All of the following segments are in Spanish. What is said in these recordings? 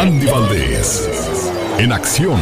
Andy Valdés, en acción.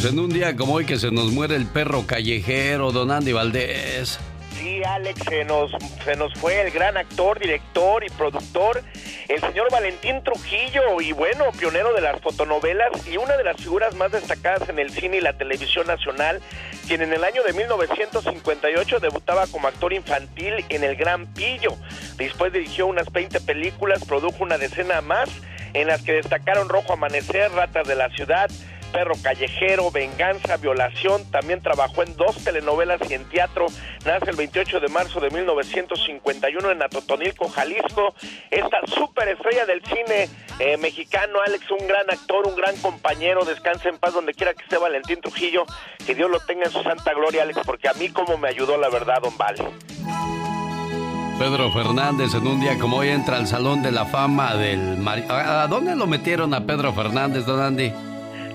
Pues en un día como hoy que se nos muere el perro callejero, don Andy Valdés. Sí, Alex, se nos, se nos fue el gran actor, director y productor, el señor Valentín Trujillo, y bueno, pionero de las fotonovelas y una de las figuras más destacadas en el cine y la televisión nacional, quien en el año de 1958 debutaba como actor infantil en El Gran Pillo. Después dirigió unas 20 películas, produjo una decena más, en las que destacaron Rojo Amanecer, Ratas de la Ciudad, Perro Callejero, Venganza, Violación. También trabajó en dos telenovelas y en teatro. Nace el 28 de marzo de 1951 en Atotonilco, Jalisco. Esta superestrella del cine eh, mexicano, Alex, un gran actor, un gran compañero. Descanse en paz donde quiera que esté Valentín Trujillo. Que Dios lo tenga en su santa gloria, Alex, porque a mí como me ayudó la verdad, don Vale. Pedro Fernández en un día como hoy entra al Salón de la Fama del... ¿A dónde lo metieron a Pedro Fernández, don Andy?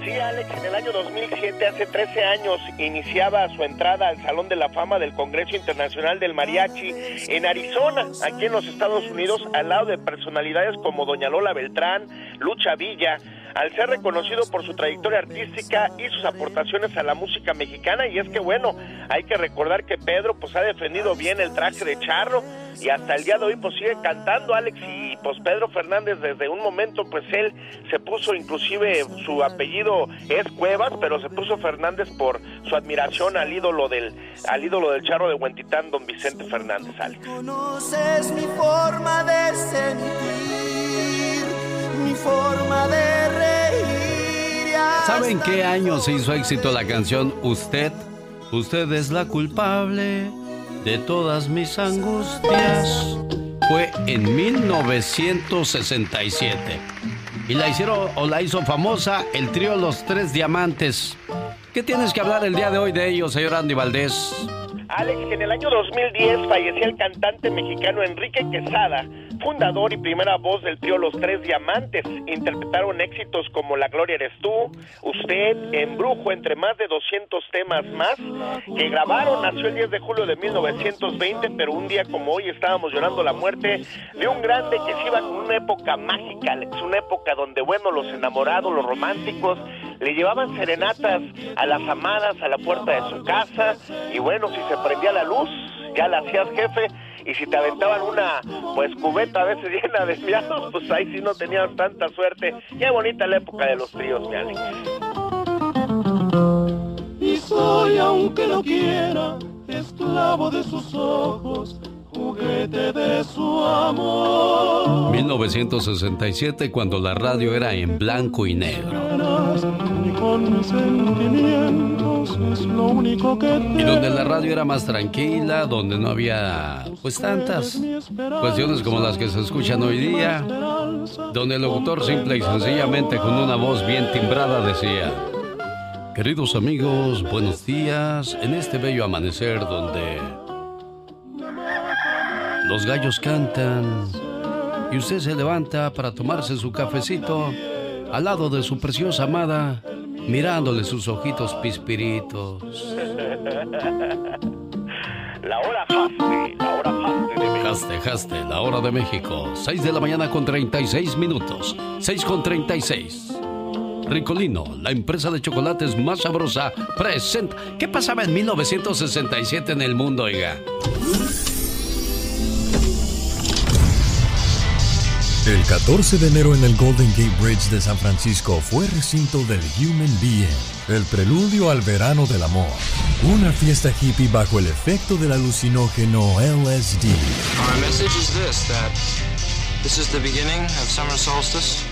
Sí, Alex, en el año 2007, hace 13 años, iniciaba su entrada al Salón de la Fama del Congreso Internacional del Mariachi en Arizona, aquí en los Estados Unidos, al lado de personalidades como Doña Lola Beltrán, Lucha Villa, al ser reconocido por su trayectoria artística y sus aportaciones a la música mexicana. Y es que bueno, hay que recordar que Pedro pues ha defendido bien el traje de charro y hasta el día de hoy pues sigue cantando Alex y pues Pedro Fernández desde un momento pues él se puso inclusive su apellido es Cuevas, pero se puso Fernández por su admiración al ídolo del al ídolo del charro de Huentitán, don Vicente Fernández Alex. Conoces mi forma de sentir, mi forma de reír. ¿Saben qué año se hizo éxito la canción Usted? Usted es la culpable de todas mis angustias. Fue en 1967. Y la hicieron o la hizo famosa el trío Los Tres Diamantes. ¿Qué tienes que hablar el día de hoy de ellos, señor Andy Valdés? Alex, en el año 2010 falleció el cantante mexicano Enrique Quesada, fundador y primera voz del trío Los Tres Diamantes. Interpretaron éxitos como La Gloria Eres Tú, Usted, Embrujo, entre más de 200 temas más que grabaron. Nació el 10 de julio de 1920, pero un día como hoy estábamos llorando la muerte de un grande que se iba con una época mágica, Alex, una época donde, bueno, los enamorados, los románticos, le llevaban serenatas a las amadas a la puerta de su casa y bueno, si se prendía la luz, ya la hacías jefe y si te aventaban una pues cubeta a veces llena de miados, pues ahí sí no tenías tanta suerte. Qué bonita la época de los tríos, mi. Y soy, aunque no quiera, esclavo de sus ojos juguete de su amor. 1967, cuando la radio era en blanco y negro. Y donde la radio era más tranquila, donde no había pues tantas cuestiones como las que se escuchan hoy día, donde el locutor simple y sencillamente con una voz bien timbrada decía, queridos amigos, buenos días, en este bello amanecer donde los gallos cantan y usted se levanta para tomarse su cafecito al lado de su preciosa amada, mirándole sus ojitos pispiritos. La hora haste, la hora haste de México. Haste, haste, la hora de México. 6 de la mañana con 36 minutos. 6 con 36. Ricolino, la empresa de chocolates más sabrosa, presenta. ¿Qué pasaba en 1967 en el mundo, oiga? El 14 de enero en el Golden Gate Bridge de San Francisco fue recinto del Human Being, el preludio al verano del amor. Una fiesta hippie bajo el efecto del alucinógeno LSD. Our message is this that this is the beginning of summer solstice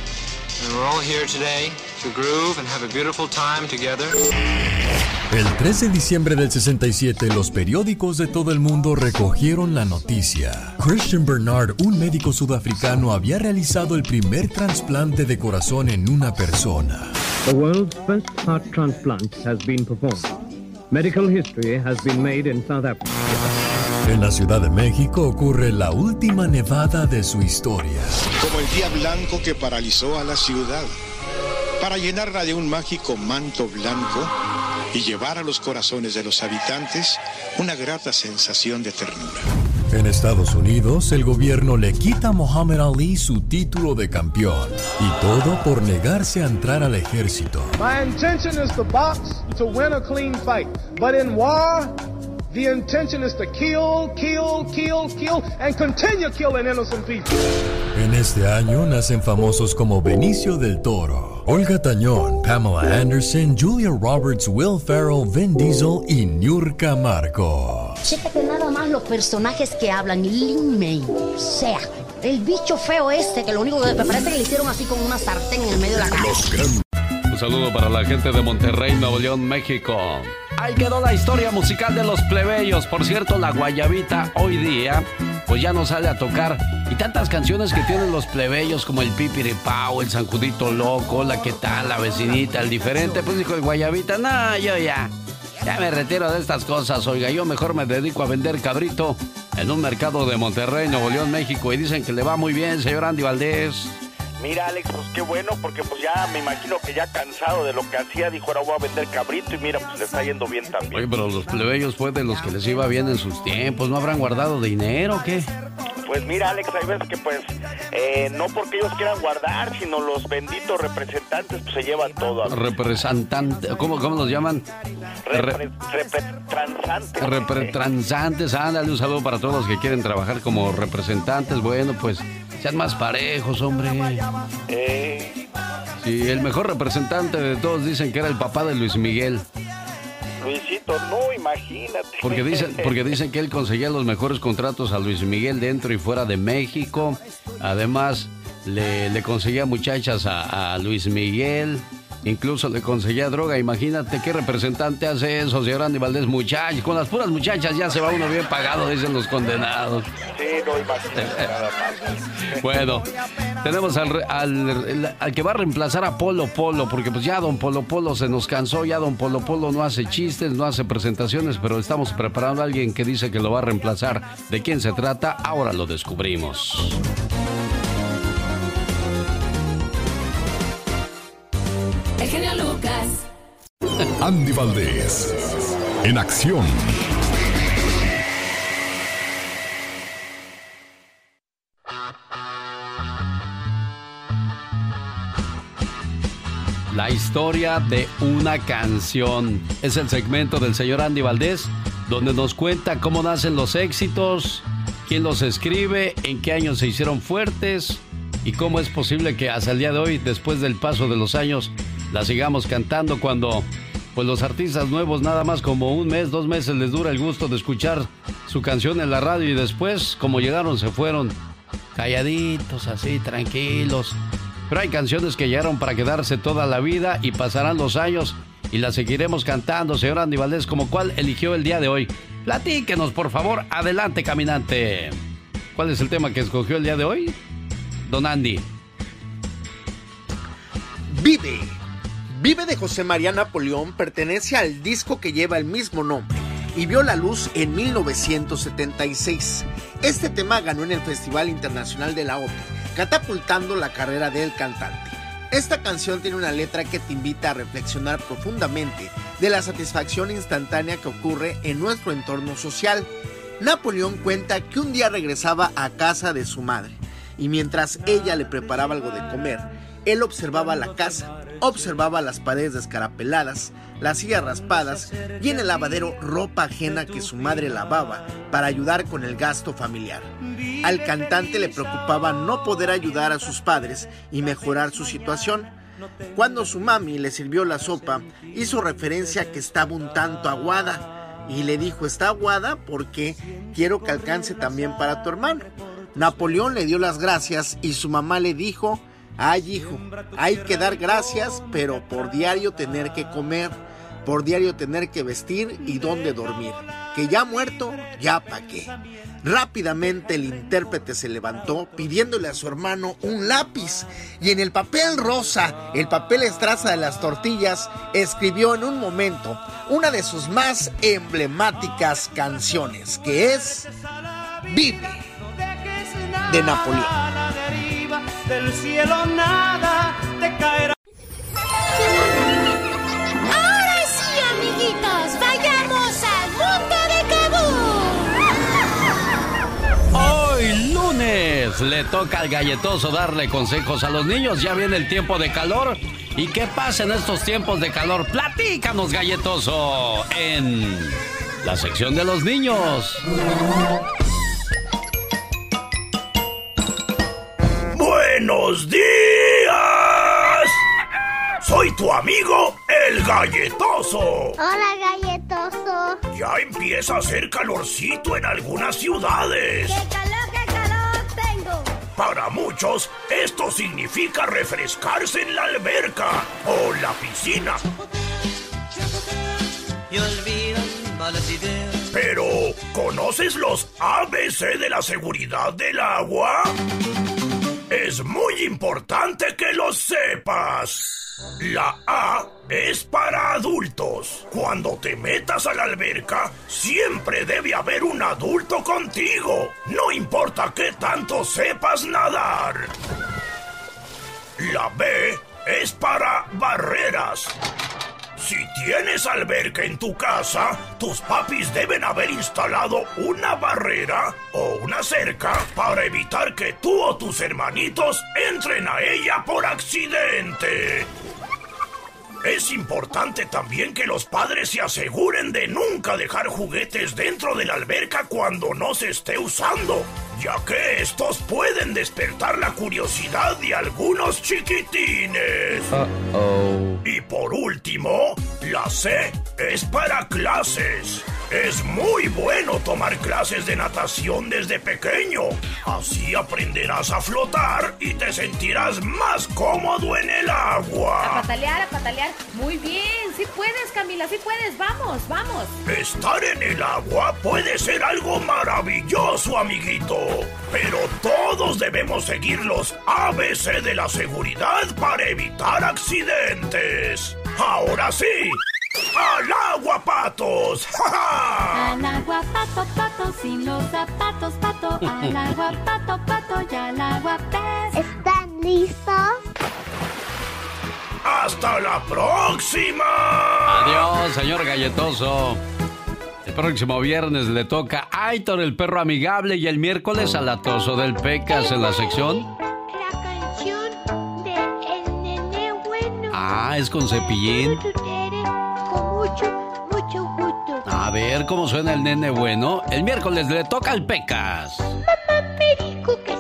El 3 de diciembre del 67, los periódicos de todo el mundo recogieron la noticia. Christian Bernard, un médico sudafricano, había realizado el primer trasplante de corazón en una persona. The world's first heart transplant has been performed. Medical history has been made in South Africa. En la Ciudad de México ocurre la última nevada de su historia. Como el día blanco que paralizó a la ciudad, para llenarla de un mágico manto blanco y llevar a los corazones de los habitantes una grata sensación de ternura. En Estados Unidos, el gobierno le quita a Muhammad Ali su título de campeón. Y todo por negarse a entrar al ejército. My intention is to box to win a clean fight. But in war, the intention is to kill, kill, kill, kill, and continue killing innocent people. En este año nacen famosos como Benicio del Toro, Olga Tañón, Pamela Anderson, Julia Roberts, Will Ferrell, Vin Diesel y Niurka Marco. Chécate nada más los personajes que hablan. Lin May, o sea, el bicho feo este, que lo único que me parece que le hicieron así con una sartén en el medio de la cara. Un saludo para la gente de Monterrey, Nuevo León, México. Ahí quedó la historia musical de los plebeyos. Por cierto, la guayabita hoy día, pues ya no sale a tocar. Y tantas canciones que tienen los plebeyos, como el Pipiripao, el Sancudito Loco, la que tal, la vecinita, el diferente. Pues dijo el guayabita, no, yo ya. Ya me retiro de estas cosas, oiga, yo mejor me dedico a vender cabrito en un mercado de Monterrey, Nuevo León, México, y dicen que le va muy bien, señor Andy Valdés. Mira, Alex, pues qué bueno, porque pues ya me imagino que ya cansado de lo que hacía, dijo, ahora voy a vender cabrito y mira, pues le está yendo bien también. Oye, pero los plebeyos fue de los que les iba bien en sus tiempos, ¿no habrán guardado dinero o qué? Pues mira, Alex, hay veces que pues eh, no porque ellos quieran guardar, sino los benditos representantes pues se llevan todo. Representante, ¿cómo, cómo los llaman? Repre, repretransantes. Repretransantes, ándale, un saludo para todos los que quieren trabajar como representantes. Bueno, pues sean más parejos, hombre. Eh, Sí, el mejor representante de todos dicen que era el papá de Luis Miguel. Luisito, no, imagínate. Porque dicen, porque dicen que él conseguía los mejores contratos a Luis Miguel dentro y fuera de México. Además, le, le conseguía muchachas a, a Luis Miguel. Incluso le conseguía droga. Imagínate qué representante hace eso, señor Andy Valdés. Muchachos, con las puras muchachas ya se va uno bien pagado, dicen los condenados. Sí, no, imagínate. Bueno, tenemos al, al, al que va a reemplazar a Polo Polo, porque pues ya don Polo Polo se nos cansó, ya don Polo Polo no hace chistes, no hace presentaciones, pero estamos preparando a alguien que dice que lo va a reemplazar. ¿De quién se trata? Ahora lo descubrimos. Andy Valdés, en acción. La historia de una canción. Es el segmento del señor Andy Valdés, donde nos cuenta cómo nacen los éxitos, quién los escribe, en qué años se hicieron fuertes y cómo es posible que hasta el día de hoy, después del paso de los años, la sigamos cantando cuando pues los artistas nuevos nada más como un mes, dos meses les dura el gusto de escuchar su canción en la radio y después como llegaron se fueron calladitos así, tranquilos. Pero hay canciones que llegaron para quedarse toda la vida y pasarán los años y las seguiremos cantando, señor Andy Valdés, como cuál eligió el día de hoy. Platíquenos, por favor. Adelante, caminante. ¿Cuál es el tema que escogió el día de hoy? Don Andy. Vive. Vive de José María Napoleón pertenece al disco que lleva el mismo nombre y vio la luz en 1976. Este tema ganó en el Festival Internacional de la OPE, catapultando la carrera del cantante. Esta canción tiene una letra que te invita a reflexionar profundamente de la satisfacción instantánea que ocurre en nuestro entorno social. Napoleón cuenta que un día regresaba a casa de su madre y mientras ella le preparaba algo de comer, él observaba la casa, observaba las paredes descarapeladas, las sillas raspadas y en el lavadero ropa ajena que su madre lavaba para ayudar con el gasto familiar. Al cantante le preocupaba no poder ayudar a sus padres y mejorar su situación. Cuando su mami le sirvió la sopa, hizo referencia a que estaba un tanto aguada y le dijo, está aguada porque quiero que alcance también para tu hermano. Napoleón le dio las gracias y su mamá le dijo, ay hijo, hay que dar gracias, pero por diario tener que comer, por diario tener que vestir y dónde dormir. Que ya muerto, ya pa' qué. Rápidamente el intérprete se levantó pidiéndole a su hermano un lápiz y en el papel rosa, el papel estraza de las tortillas, escribió en un momento una de sus más emblemáticas canciones, que es Vive de Napoleón. Del cielo nada te caerá. Ahora sí, amiguitos, vayamos al mundo de Kabul. Hoy lunes le toca al galletoso darle consejos a los niños. Ya viene el tiempo de calor. ¿Y qué pasa en estos tiempos de calor? Platícanos, galletoso, en la sección de los niños. ¡Buenos días! Soy tu amigo, el galletoso. Hola, galletoso. Ya empieza a hacer calorcito en algunas ciudades. ¡Qué calor, qué calor tengo! Para muchos, esto significa refrescarse en la alberca o la piscina. Pero, ¿conoces los ABC de la seguridad del agua? Es muy importante que lo sepas. La A es para adultos. Cuando te metas a la alberca, siempre debe haber un adulto contigo. No importa qué tanto sepas nadar. La B es para barreras. Si tienes alberca en tu casa, tus papis deben haber instalado una barrera o una cerca para evitar que tú o tus hermanitos entren a ella por accidente. Es importante también que los padres se aseguren de nunca dejar juguetes dentro de la alberca cuando no se esté usando, ya que estos pueden despertar la curiosidad de algunos chiquitines. Y por último, la C es para clases. Es muy bueno tomar clases de natación desde pequeño. Así aprenderás a flotar y te sentirás más cómodo en el A agua. patalear, a patalear. Muy bien, sí puedes, Camila, sí puedes. Vamos, vamos. Estar en el agua puede ser algo maravilloso, amiguito. Pero todos debemos seguir los ABC de la seguridad para evitar accidentes. Ahora sí, ¡al agua, patos! ¡Ja, ja! Al agua, pato, pato, sin los zapatos, pato. Al agua, pato, pato, y al agua, pez. ¿Están listos? ¡Hasta la próxima! Adiós, señor galletoso. El próximo viernes le toca a Aitor, el perro amigable, y el miércoles al atoso del Pecas en la sección. La canción de El Nene Bueno. Ah, es con cepillín. Con mucho, mucho gusto. A ver cómo suena el nene bueno. El miércoles le toca al Pecas. Mamá me dijo que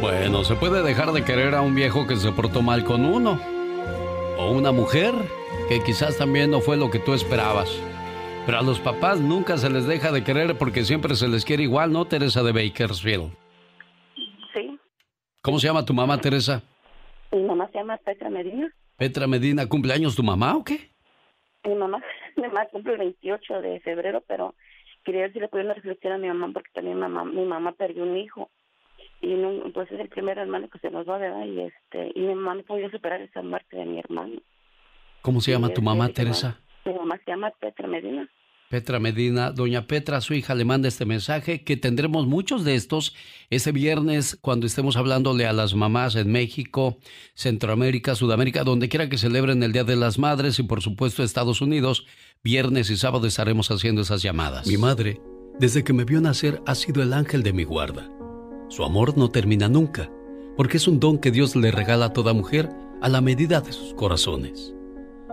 Bueno, se puede dejar de querer a un viejo que se portó mal con uno. O una mujer que quizás también no fue lo que tú esperabas. Pero a los papás nunca se les deja de querer porque siempre se les quiere igual, ¿no, Teresa de Bakersfield? Sí, ¿Cómo se llama tu mamá, Teresa? mi mamá se llama Petra Medina. Petra Medina, ¿cumpleaños tu mamá o qué? Mi mamá, mi mamá cumple el 28 de febrero, pero quería ver si le podía una reflexión a mi mamá porque también mamá, mi mamá perdió un hijo y no, pues es el primer hermano que se nos va, ¿verdad? Y este y mi mamá no podía superar esa muerte de mi hermano. ¿Cómo se llama tu mamá, Teresa? Mi mamá se llama Petra Medina. Petra Medina, doña Petra, su hija, le manda este mensaje que tendremos muchos de estos ese viernes cuando estemos hablándole a las mamás en México, Centroamérica, Sudamérica, donde quiera que celebren el Día de las Madres y por supuesto Estados Unidos, viernes y sábado estaremos haciendo esas llamadas. Mi madre, desde que me vio nacer, ha sido el ángel de mi guarda. Su amor no termina nunca, porque es un don que Dios le regala a toda mujer a la medida de sus corazones.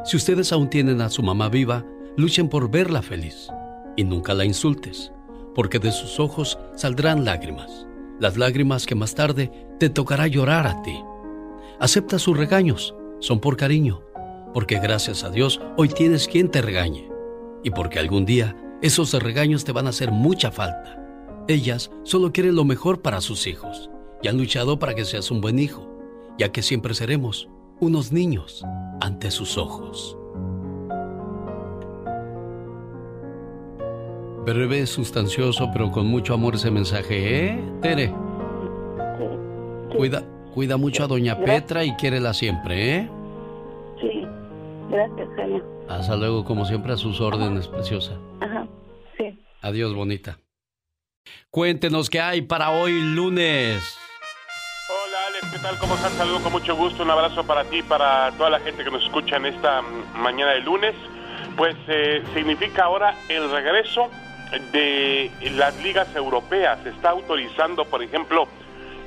Si ustedes aún tienen a su mamá viva, luchen por verla feliz y nunca la insultes, porque de sus ojos saldrán lágrimas, las lágrimas que más tarde te tocará llorar a ti. Acepta sus regaños, son por cariño, porque gracias a Dios hoy tienes quien te regañe y porque algún día esos regaños te van a hacer mucha falta. Ellas solo quieren lo mejor para sus hijos y han luchado para que seas un buen hijo, ya que siempre seremos unos niños ante sus ojos. Breve, sustancioso, pero con mucho amor ese mensaje, ¿eh, Tere? Cuida, cuida mucho a Doña Petra y quiérela siempre, ¿eh? Sí, gracias, genio. Hasta luego, como siempre, a sus órdenes, preciosa. Ajá, sí. Adiós, bonita. Cuéntenos qué hay para hoy, lunes. ¿Qué tal? ¿Cómo estás? Saludo con mucho gusto. Un abrazo para ti, para toda la gente que nos escucha en esta mm, mañana de lunes. Pues eh, significa ahora el regreso de las ligas europeas. Se está autorizando, por ejemplo,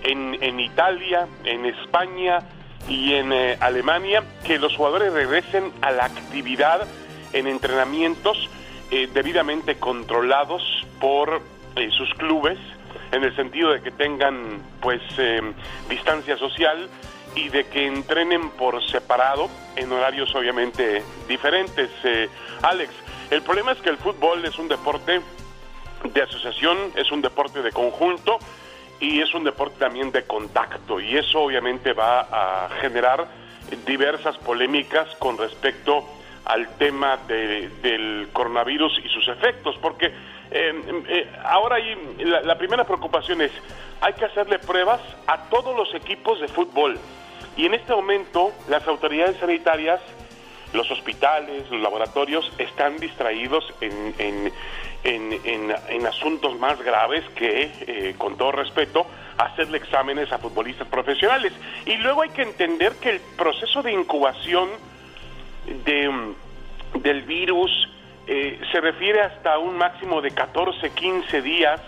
en, en Italia, en España y en eh, Alemania, que los jugadores regresen a la actividad en entrenamientos eh, debidamente controlados por eh, sus clubes, en el sentido de que tengan pues distancia social y de que entrenen por separado en horarios obviamente diferentes. Alex, el problema es que el fútbol es un deporte de asociación, es un deporte de conjunto y es un deporte también de contacto y eso obviamente va a generar diversas polémicas con respecto al tema del coronavirus y sus efectos, porque eh, eh, ahora hay, la, primera preocupación es, hay que hacerle pruebas a todos los equipos de fútbol y en este momento las autoridades sanitarias los hospitales, los laboratorios están distraídos en, asuntos más graves que, eh, con todo respeto, hacerle exámenes a futbolistas profesionales. Y luego hay que entender que el proceso de incubación de, del virus eh, se refiere hasta un máximo de 14, 15 días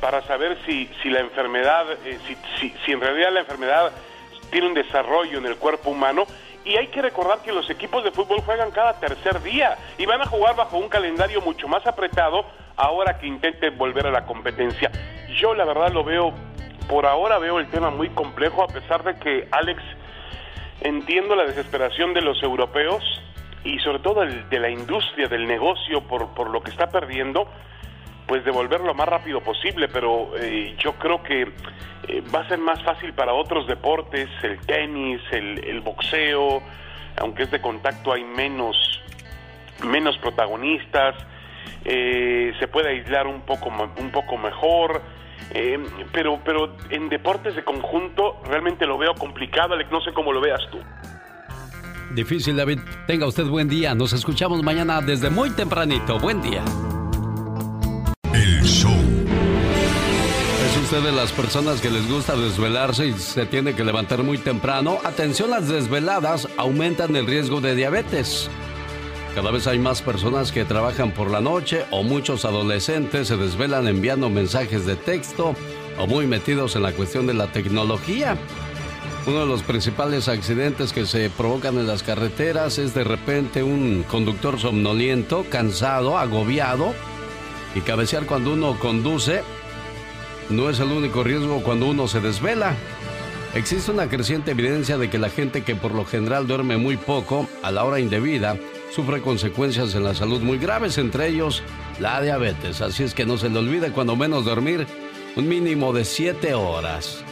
para saber si, si la enfermedad, eh, si, si, si en realidad la enfermedad tiene un desarrollo en el cuerpo humano y hay que recordar que los equipos de fútbol juegan cada tercer día y van a jugar bajo un calendario mucho más apretado ahora que intenten volver a la competencia. Yo la verdad lo veo, por ahora veo el tema muy complejo a pesar de que Alex entiendo la desesperación de los europeos y sobre todo de la industria del negocio por, por lo que está perdiendo pues devolver lo más rápido posible, pero eh, yo creo que eh, va a ser más fácil para otros deportes, el tenis, el, boxeo, aunque es de contacto hay menos, menos protagonistas, eh, se puede aislar un poco, un poco mejor, pero, pero en deportes de conjunto realmente lo veo complicado, Alex, no sé cómo lo veas tú. Difícil, David. Tenga usted buen día. Nos escuchamos mañana desde muy tempranito. Buen día. El show. ¿Es usted de las personas que les gusta desvelarse y se tiene que levantar muy temprano? Atención, las desveladas aumentan el riesgo de diabetes. Cada vez hay más personas que trabajan por la noche o muchos adolescentes se desvelan enviando mensajes de texto o muy metidos en la cuestión de la tecnología. Uno de los principales accidentes que se provocan en las carreteras es de repente un conductor somnoliento, cansado, agobiado y cabecear cuando uno conduce no es el único riesgo cuando uno se desvela. Existe una creciente evidencia de que la gente que por lo general duerme muy poco a la hora indebida sufre consecuencias en la salud muy graves, entre ellos la diabetes. Así es que no se le olvide cuando menos dormir un mínimo de 7 horas.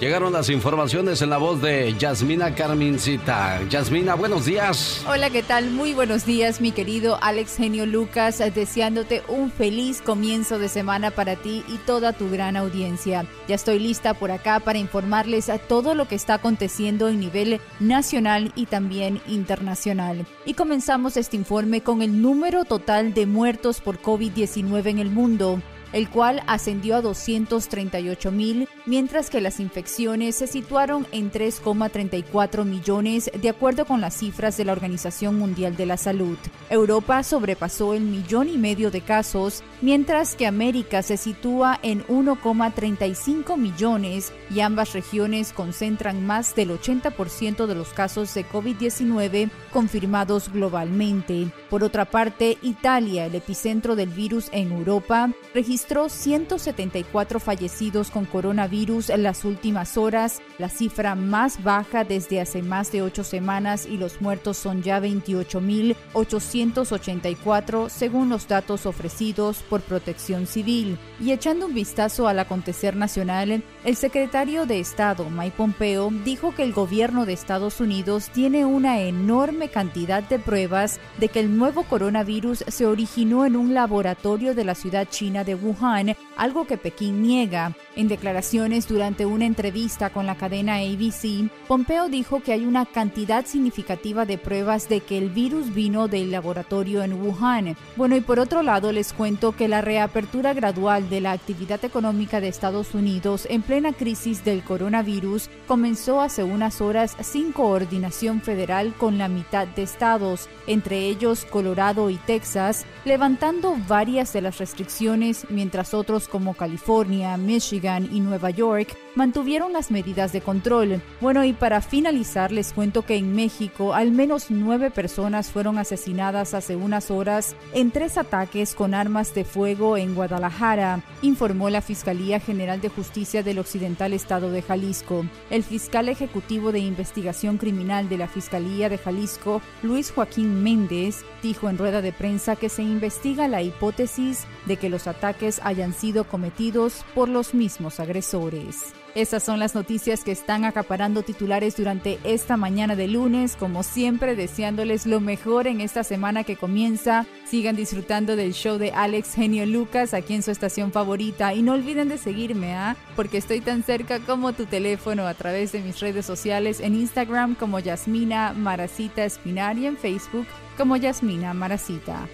Llegaron las informaciones en la voz de Yasmina Carmincita. Yasmina, buenos días. Hola, ¿qué tal? Muy buenos días, mi querido Alex Genio Lucas, deseándote un feliz comienzo de semana para ti y toda tu gran audiencia. Ya estoy lista por acá para informarles a todo lo que está aconteciendo en nivel nacional y también internacional. Y comenzamos este informe con el número total de muertos por COVID-19 en el mundo el cual ascendió a 238 mil, mientras que las infecciones se situaron en 3,34 millones, de acuerdo con las cifras de la Organización Mundial de la Salud. Europa sobrepasó el millón y medio de casos, mientras que América se sitúa en 1,35 millones y ambas regiones concentran más del 80% de los casos de COVID-19 confirmados globalmente. Por otra parte, Italia, el epicentro del virus en Europa, registró registró 174 fallecidos con coronavirus en las últimas horas, la cifra más baja desde hace más de ocho semanas y los muertos son ya 28.884 según los datos ofrecidos por Protección Civil. Y echando un vistazo al acontecer nacional, el secretario de Estado, Mike Pompeo, dijo que el gobierno de Estados Unidos tiene una enorme cantidad de pruebas de que el nuevo coronavirus se originó en un laboratorio de la ciudad china de Wuhan Wuhan, algo que Pekín niega. En declaraciones durante una entrevista con la cadena ABC, Pompeo dijo que hay una cantidad significativa de pruebas de que el virus vino del laboratorio en Wuhan. Bueno, y por otro lado les cuento que la reapertura gradual de la actividad económica de Estados Unidos en plena crisis del coronavirus comenzó hace unas horas sin coordinación federal con la mitad de estados, entre ellos Colorado y Texas, levantando varias de las restricciones mientras otros como California, Michigan y Nueva York mantuvieron las medidas de control. Bueno, y para finalizar les cuento que en México al menos nueve personas fueron asesinadas hace unas horas en tres ataques con armas de fuego en Guadalajara, informó la Fiscalía General de Justicia del Occidental Estado de Jalisco. El fiscal ejecutivo de investigación criminal de la Fiscalía de Jalisco, Luis Joaquín Méndez, dijo en rueda de prensa que se investiga la hipótesis de que los ataques hayan sido cometidos por los mismos agresores. Estas son las noticias que están acaparando titulares durante esta mañana de lunes, como siempre deseándoles lo mejor en esta semana que comienza. Sigan disfrutando del show de Alex Genio Lucas aquí en su estación favorita y no olviden de seguirme, ¿ah? Porque estoy tan cerca como tu teléfono a través de mis redes sociales en Instagram como Yasmina Maracita Espinar y en Facebook como Yasmina Maracita.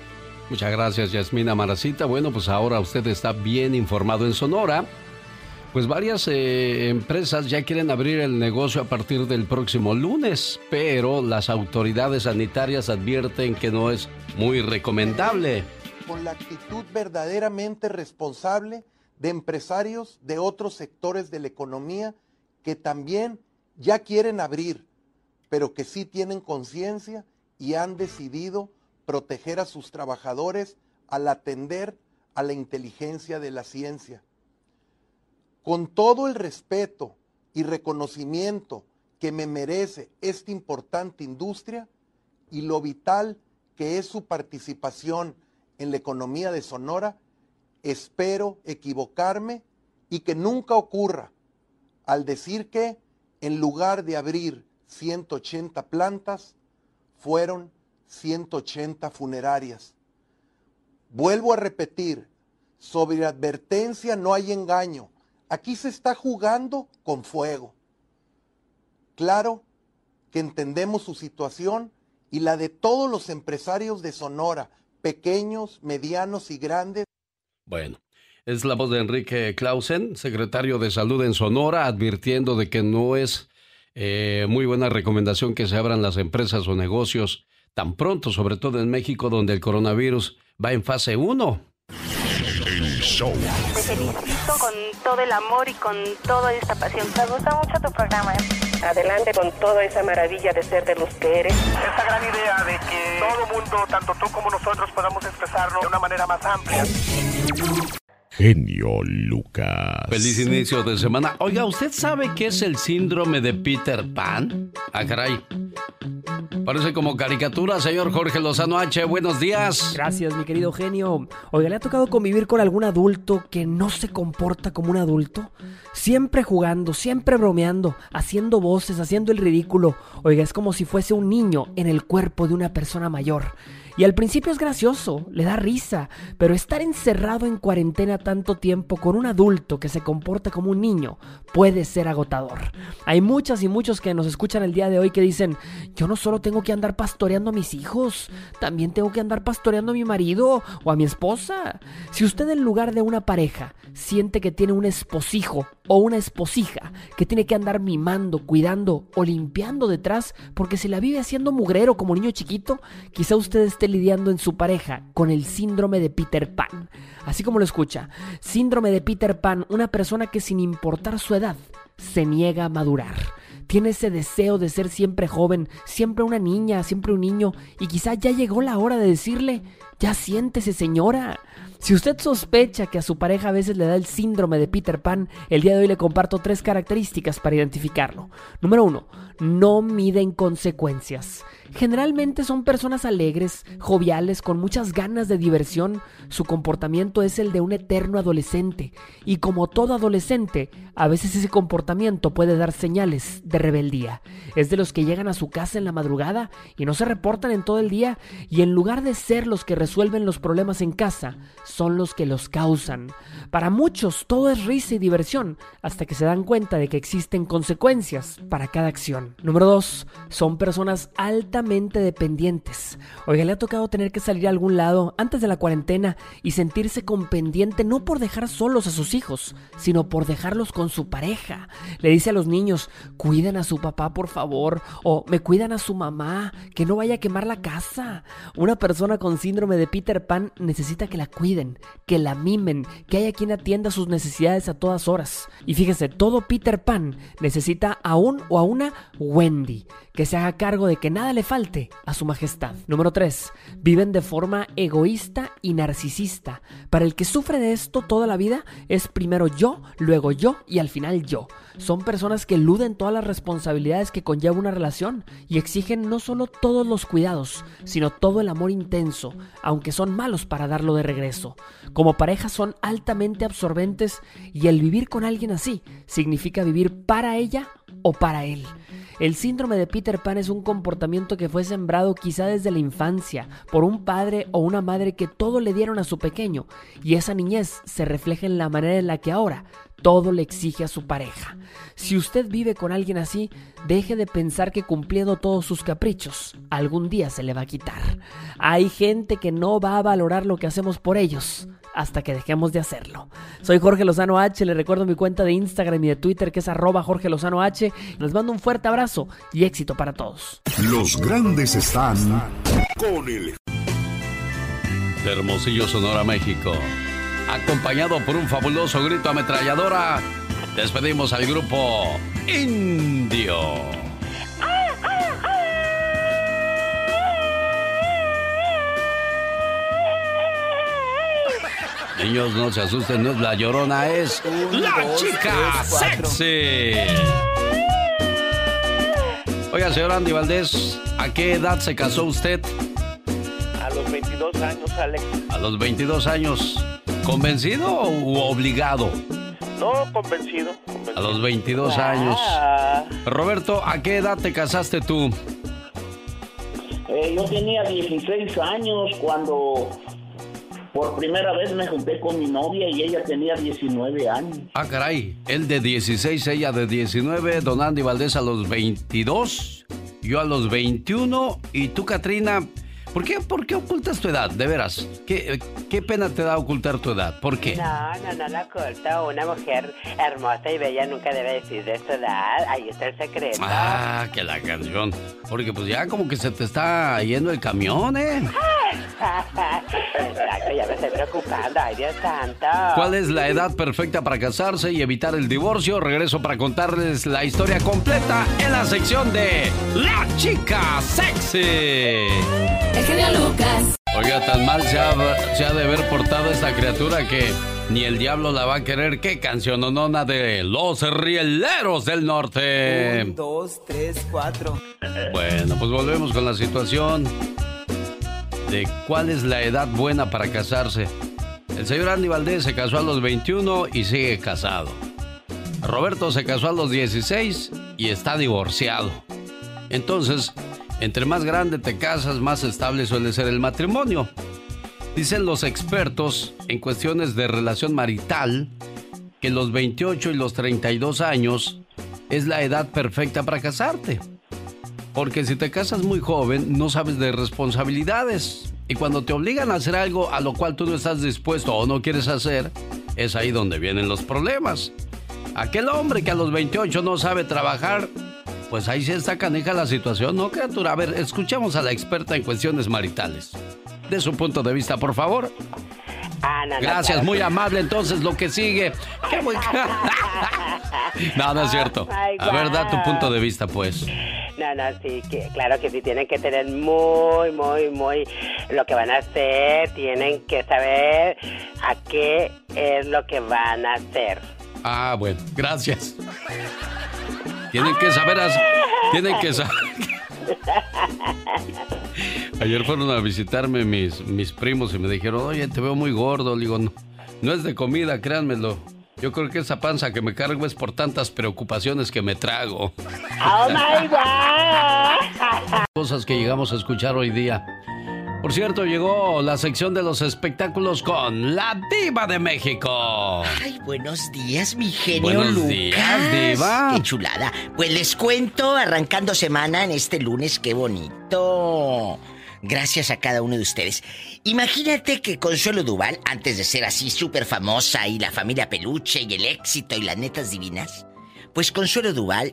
Muchas gracias, Yasmina Maracita. Bueno, pues ahora usted está bien informado en Sonora. Pues varias eh, empresas ya quieren abrir el negocio a partir del próximo lunes, pero las autoridades sanitarias advierten que no es muy recomendable. Con la actitud verdaderamente responsable de empresarios de otros sectores de la economía que también ya quieren abrir, pero que sí tienen conciencia y han decidido proteger a sus trabajadores al atender a la inteligencia de la ciencia. Con todo el respeto y reconocimiento que me merece esta importante industria y lo vital que es su participación en la economía de Sonora, espero equivocarme y que nunca ocurra al decir que en lugar de abrir 180 plantas, fueron 180 funerarias. Vuelvo a repetir, sobre advertencia no hay engaño. Aquí se está jugando con fuego. Claro que entendemos su situación y la de todos los empresarios de Sonora, pequeños, medianos y grandes. Bueno, es la voz de Enrique Clausen, secretario de Salud en Sonora, advirtiendo de que no es eh, muy buena recomendación que se abran las empresas o negocios tan pronto, sobre todo en México, donde el coronavirus va en fase 1. Te felicito con todo el amor y con toda esta pasión. Me gusta mucho tu programa. ¿eh? Adelante con toda esa maravilla de ser de los que eres. Esta gran idea de que todo mundo, tanto tú como nosotros, podamos expresarlo de una manera más amplia. Genio Lucas. Feliz inicio de semana. Oiga, ¿usted sabe qué es el síndrome de Peter Pan? Ah, caray. Parece como caricatura, señor Jorge Lozano H. Buenos días. Gracias, mi querido genio. Oiga, ¿le ha tocado convivir con algún adulto que no se comporta como un adulto? Siempre jugando, siempre bromeando, haciendo voces, haciendo el ridículo. Oiga, es como si fuese un niño en el cuerpo de una persona mayor. Y al principio es gracioso, le da risa, pero estar encerrado en cuarentena tanto tiempo con un adulto que se comporta como un niño puede ser agotador. Hay muchas y muchos que nos escuchan el día de hoy que dicen, yo no solo tengo que andar pastoreando a mis hijos, también tengo que andar pastoreando a mi marido o a mi esposa. Si usted en lugar de una pareja siente que tiene un esposijo o una esposija que tiene que andar mimando, cuidando o limpiando detrás porque se la vive haciendo mugrero como niño chiquito, quizá usted esté lidiando en su pareja con el síndrome de Peter Pan. Así como lo escucha, síndrome de Peter Pan, una persona que sin importar su edad se niega a madurar. Tiene ese deseo de ser siempre joven, siempre una niña, siempre un niño, y quizá ya llegó la hora de decirle, ya siéntese señora. Si usted sospecha que a su pareja a veces le da el síndrome de Peter Pan, el día de hoy le comparto tres características para identificarlo. Número uno, no miden consecuencias. Generalmente son personas alegres, joviales, con muchas ganas de diversión. Su comportamiento es el de un eterno adolescente. Y como todo adolescente, a veces ese comportamiento puede dar señales de rebeldía. Es de los que llegan a su casa en la madrugada y no se reportan en todo el día y en lugar de ser los que resuelven los problemas en casa, son los que los causan. Para muchos todo es risa y diversión hasta que se dan cuenta de que existen consecuencias para cada acción. Número 2. Son personas altamente dependientes. Oiga, le ha tocado tener que salir a algún lado antes de la cuarentena y sentirse con pendiente no por dejar solos a sus hijos, sino por dejarlos con su pareja. Le dice a los niños, cuiden a su papá por favor, o me cuidan a su mamá, que no vaya a quemar la casa. Una persona con síndrome de Peter Pan necesita que la cuiden, que la mimen, que haya quien atienda sus necesidades a todas horas. Y fíjese, todo Peter Pan necesita a un o a una Wendy, que se haga cargo de que nada le a su majestad. Número 3. Viven de forma egoísta y narcisista. Para el que sufre de esto toda la vida es primero yo, luego yo y al final yo. Son personas que eluden todas las responsabilidades que conlleva una relación y exigen no solo todos los cuidados, sino todo el amor intenso, aunque son malos para darlo de regreso. Como pareja son altamente absorbentes y el vivir con alguien así significa vivir para ella o para él. El síndrome de Peter Pan es un comportamiento que fue sembrado quizá desde la infancia por un padre o una madre que todo le dieron a su pequeño y esa niñez se refleja en la manera en la que ahora todo le exige a su pareja. Si usted vive con alguien así, deje de pensar que cumpliendo todos sus caprichos, algún día se le va a quitar. Hay gente que no va a valorar lo que hacemos por ellos hasta que dejemos de hacerlo. Soy Jorge Lozano H, le recuerdo mi cuenta de Instagram y de Twitter que es arroba Jorge Lozano H. Les mando un fuerte abrazo y éxito para todos. Los grandes están con el... De Hermosillo, Sonora, México. Acompañado por un fabuloso grito ametralladora, despedimos al grupo Indio. Niños, no se asusten, no es la llorona, es la chica sexy. Oiga, señor Andy Valdés, ¿a qué edad se casó usted? A los 22 años, Alex. A los 22 años. ¿Convencido u obligado? No, convencido. convencido. A los 22 años. Roberto, ¿a qué edad te casaste tú? Eh, yo tenía 16 años cuando por primera vez me junté con mi novia y ella tenía 19 años. Ah, caray. Él de 16, ella de 19, Don Andy Valdés a los 22, yo a los 21 y tú, Katrina, ¿Por qué, ¿Por qué ocultas tu edad? De veras. ¿Qué, ¿Qué pena te da ocultar tu edad? ¿Por qué? No, no, no la oculto. Una mujer hermosa y bella nunca debe decir de su edad. Ahí está el secreto. Ah, que la canción. Porque pues ya como que se te está yendo el camión, ¿eh? Exacto, ya me estoy preocupando. Ay, Dios santo. ¿Cuál es la edad perfecta para casarse y evitar el divorcio? Regreso para contarles la historia completa en la sección de La Chica Sexy. El genio Lucas. Oiga, tan mal se ha, se ha de haber portado esta criatura que Ni el diablo la va a querer. ¿Qué canción nona de Los Rieleros del Norte? Un, dos, tres, cuatro. Bueno, pues volvemos con la situación de cuál es la edad buena para casarse. El señor Andy Valdés se casó a los 21 y sigue casado. Roberto se casó a los 16 y está divorciado. Entonces, entre más grande te casas, más estable suele ser el matrimonio. Dicen los expertos en cuestiones de relación marital que los 28 y los 32 años es la edad perfecta para casarte. Porque si te casas muy joven, no sabes de responsabilidades. Y cuando te obligan a hacer algo a lo cual tú no estás dispuesto o no quieres hacer, es ahí donde vienen los problemas. Aquel hombre que a los 28 no sabe trabajar, pues ahí sí está canija la situación, ¿no, criatura? A ver, escuchemos a la experta en cuestiones maritales. De su punto de vista, por favor. Ah, no, Gracias, muy amable. Entonces, lo que sigue. Qué buen- no, no es cierto. Ay, A ver, da tu punto de vista, pues. No, no, sí, que, claro que sí, tienen que tener muy, muy, muy lo que van a hacer, tienen que saber a qué es lo que van a hacer. Ah, bueno, gracias. Tienen que saber. as- Tienen que saber. Ayer fueron a visitarme mis, mis primos y me dijeron, oye, te veo muy gordo. Le digo, no, no es de comida, créanmelo. Yo creo que esa panza que me cargo es por tantas preocupaciones que me trago. ¡Oh, my God! Cosas que llegamos a escuchar hoy día. Por cierto, llegó la sección de los espectáculos con la diva de México. Ay, buenos días, mi genio Buenos Lucas. días, diva. Qué chulada. Pues les cuento, arrancando semana en este lunes, qué bonito. Gracias a cada uno de ustedes. Imagínate que Consuelo Duval, antes de ser así súper famosa y la familia peluche y el éxito y las netas divinas, pues Consuelo Duval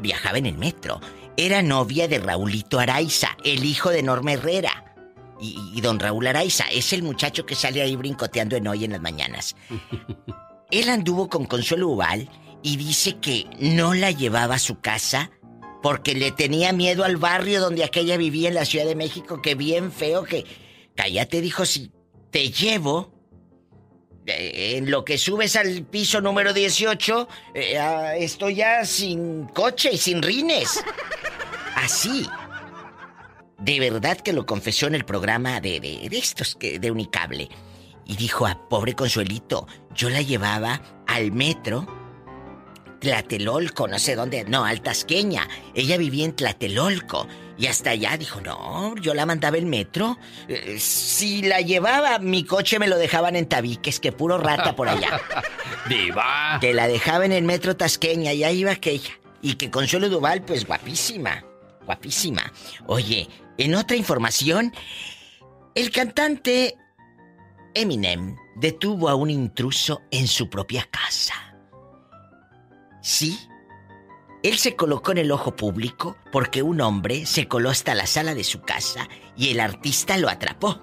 viajaba en el metro. Era novia de Raulito Araiza, el hijo de Norma Herrera. Y, y don Raúl Araiza es el muchacho que sale ahí brincoteando en hoy en las mañanas. Él anduvo con Consuelo Duval y dice que no la llevaba a su casa porque le tenía miedo al barrio donde aquella vivía en la Ciudad de México, que bien feo que... Cállate, dijo, si te llevo, en lo que subes al piso número 18, eh, ah, estoy ya sin coche y sin rines. Así. De verdad que lo confesó en el programa de, de, estos que, de Unicable. Y dijo a pobre Consuelito, yo la llevaba al metro, Tlatelolco, no sé dónde, no, al Tasqueña. Ella vivía en Tlatelolco. Y hasta allá dijo, no, yo la mandaba en metro. Eh, si la llevaba, mi coche me lo dejaban en Tabiques, que puro rata por allá. Diva. Que la dejaba en el metro Tasqueña y ahí iba aquella. Y que Consuelo Duval, pues guapísima. Guapísima. Oye, en otra información, el cantante Eminem detuvo a un intruso en su propia casa. Sí, él se colocó en el ojo público porque un hombre se coló hasta la sala de su casa y el artista lo atrapó.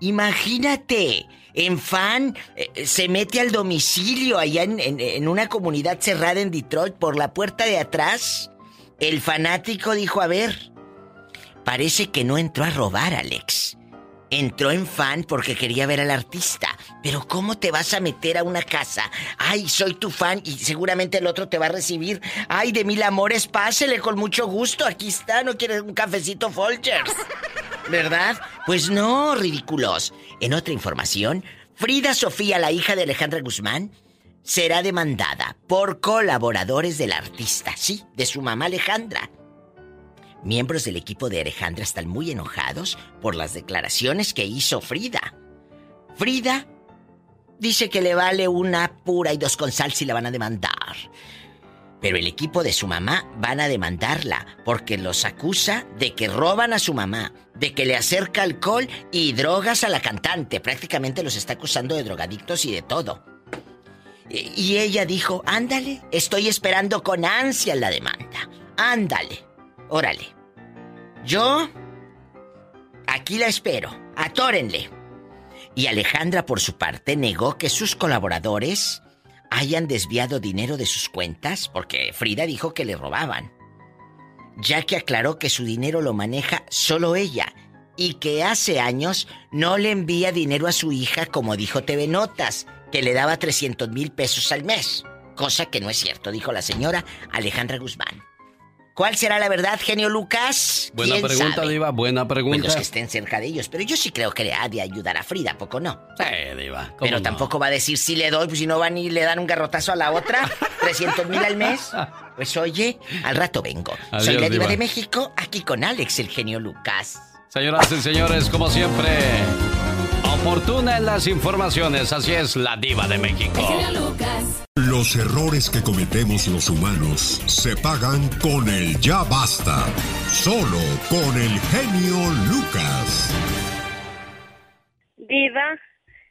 Imagínate, en fan eh, se mete al domicilio allá en, en- en una comunidad cerrada en Detroit por la puerta de atrás. El fanático dijo, a ver, parece que no entró a robar, Alex. Entró en fan porque quería ver al artista. Pero ¿cómo te vas a meter a una casa? Ay, soy tu fan y seguramente el otro te va a recibir. Ay, de mil amores, pásele con mucho gusto. Aquí está, ¿no quieres un cafecito Folgers? ¿Verdad? Pues no, ridículos. En otra información, Frida Sofía, la hija de Alejandra Guzmán, será demandada por colaboradores del artista, sí, de su mamá Alejandra. Miembros del equipo de Alejandra están muy enojados por las declaraciones que hizo Frida. Frida dice que le vale una pura y dos con sal si la van a demandar. Pero el equipo de su mamá van a demandarla porque los acusa de que roban a su mamá, de que le acerca alcohol y drogas a la cantante. Prácticamente los está acusando de drogadictos y de todo. Y y ella dijo, ándale, estoy esperando con ansia la demanda. Ándale, órale. Yo aquí la espero. Atórenle. Y Alejandra, por su parte, negó que sus colaboradores hayan desviado dinero de sus cuentas porque Frida dijo que le robaban. Ya que aclaró que su dinero lo maneja solo ella y que hace años no le envía dinero a su hija como dijo TV Notas, que le daba 300 mil pesos al mes. Cosa que no es cierto, dijo la señora Alejandra Guzmán. ¿Cuál será la verdad, genio Lucas? Buena ¿Quién pregunta, sabe? Diva, buena pregunta. Pues los que estén cerca de ellos, pero yo sí creo que le ha de ayudar a Frida, ¿a poco no? Sí, Diva. ¿cómo Pero no? tampoco va a decir si le doy, pues si no van y le dan un garrotazo a la otra, 300 mil al mes. Pues oye, al rato vengo. Soy la diva Diva. de México, aquí con Alex, el genio Lucas. Señoras y señores, como siempre, oportuna en las informaciones. Así es la diva de México. Los errores que cometemos los humanos se pagan con el ya basta. Solo con el genio Lucas. Diva,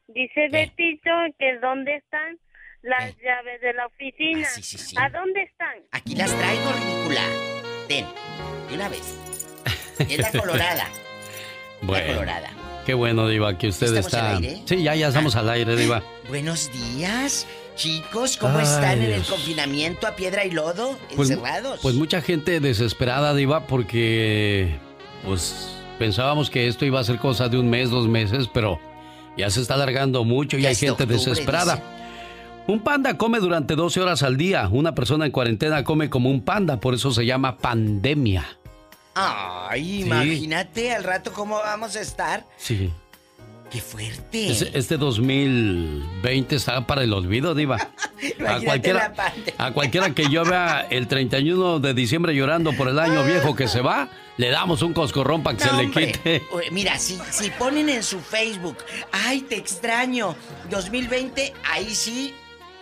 dice Betito que dónde están las llaves de la oficina. ¿A dónde están? Aquí las traigo, ridícula. Ten, de una vez. Es la colorada. Bueno, colorada. Qué bueno, Diva, que usted ¿Estamos está. al aire? Sí, ya, ya estamos al aire, Diva. Buenos días, chicos. ¿Cómo Ay, están en el confinamiento a piedra y lodo? Pues, encerrados. pues mucha gente desesperada, Diva, porque pues pensábamos que esto iba a ser cosa de un mes, dos meses, pero ya se está alargando mucho y hay gente octubre, desesperada. Un panda come durante 12 horas al día. Una persona en cuarentena come como un panda, por eso se llama pandemia. Ay, imagínate al rato cómo vamos a estar. Sí. ¡Qué fuerte! Este, este 2020 está para el olvido, Diva. A cualquiera, a cualquiera que yo vea el 31 de diciembre llorando por el año viejo que se va, le damos un coscorrón para que No, se le quite. Mira, si, si ponen en su Facebook, ay, te extraño, 2020, ahí sí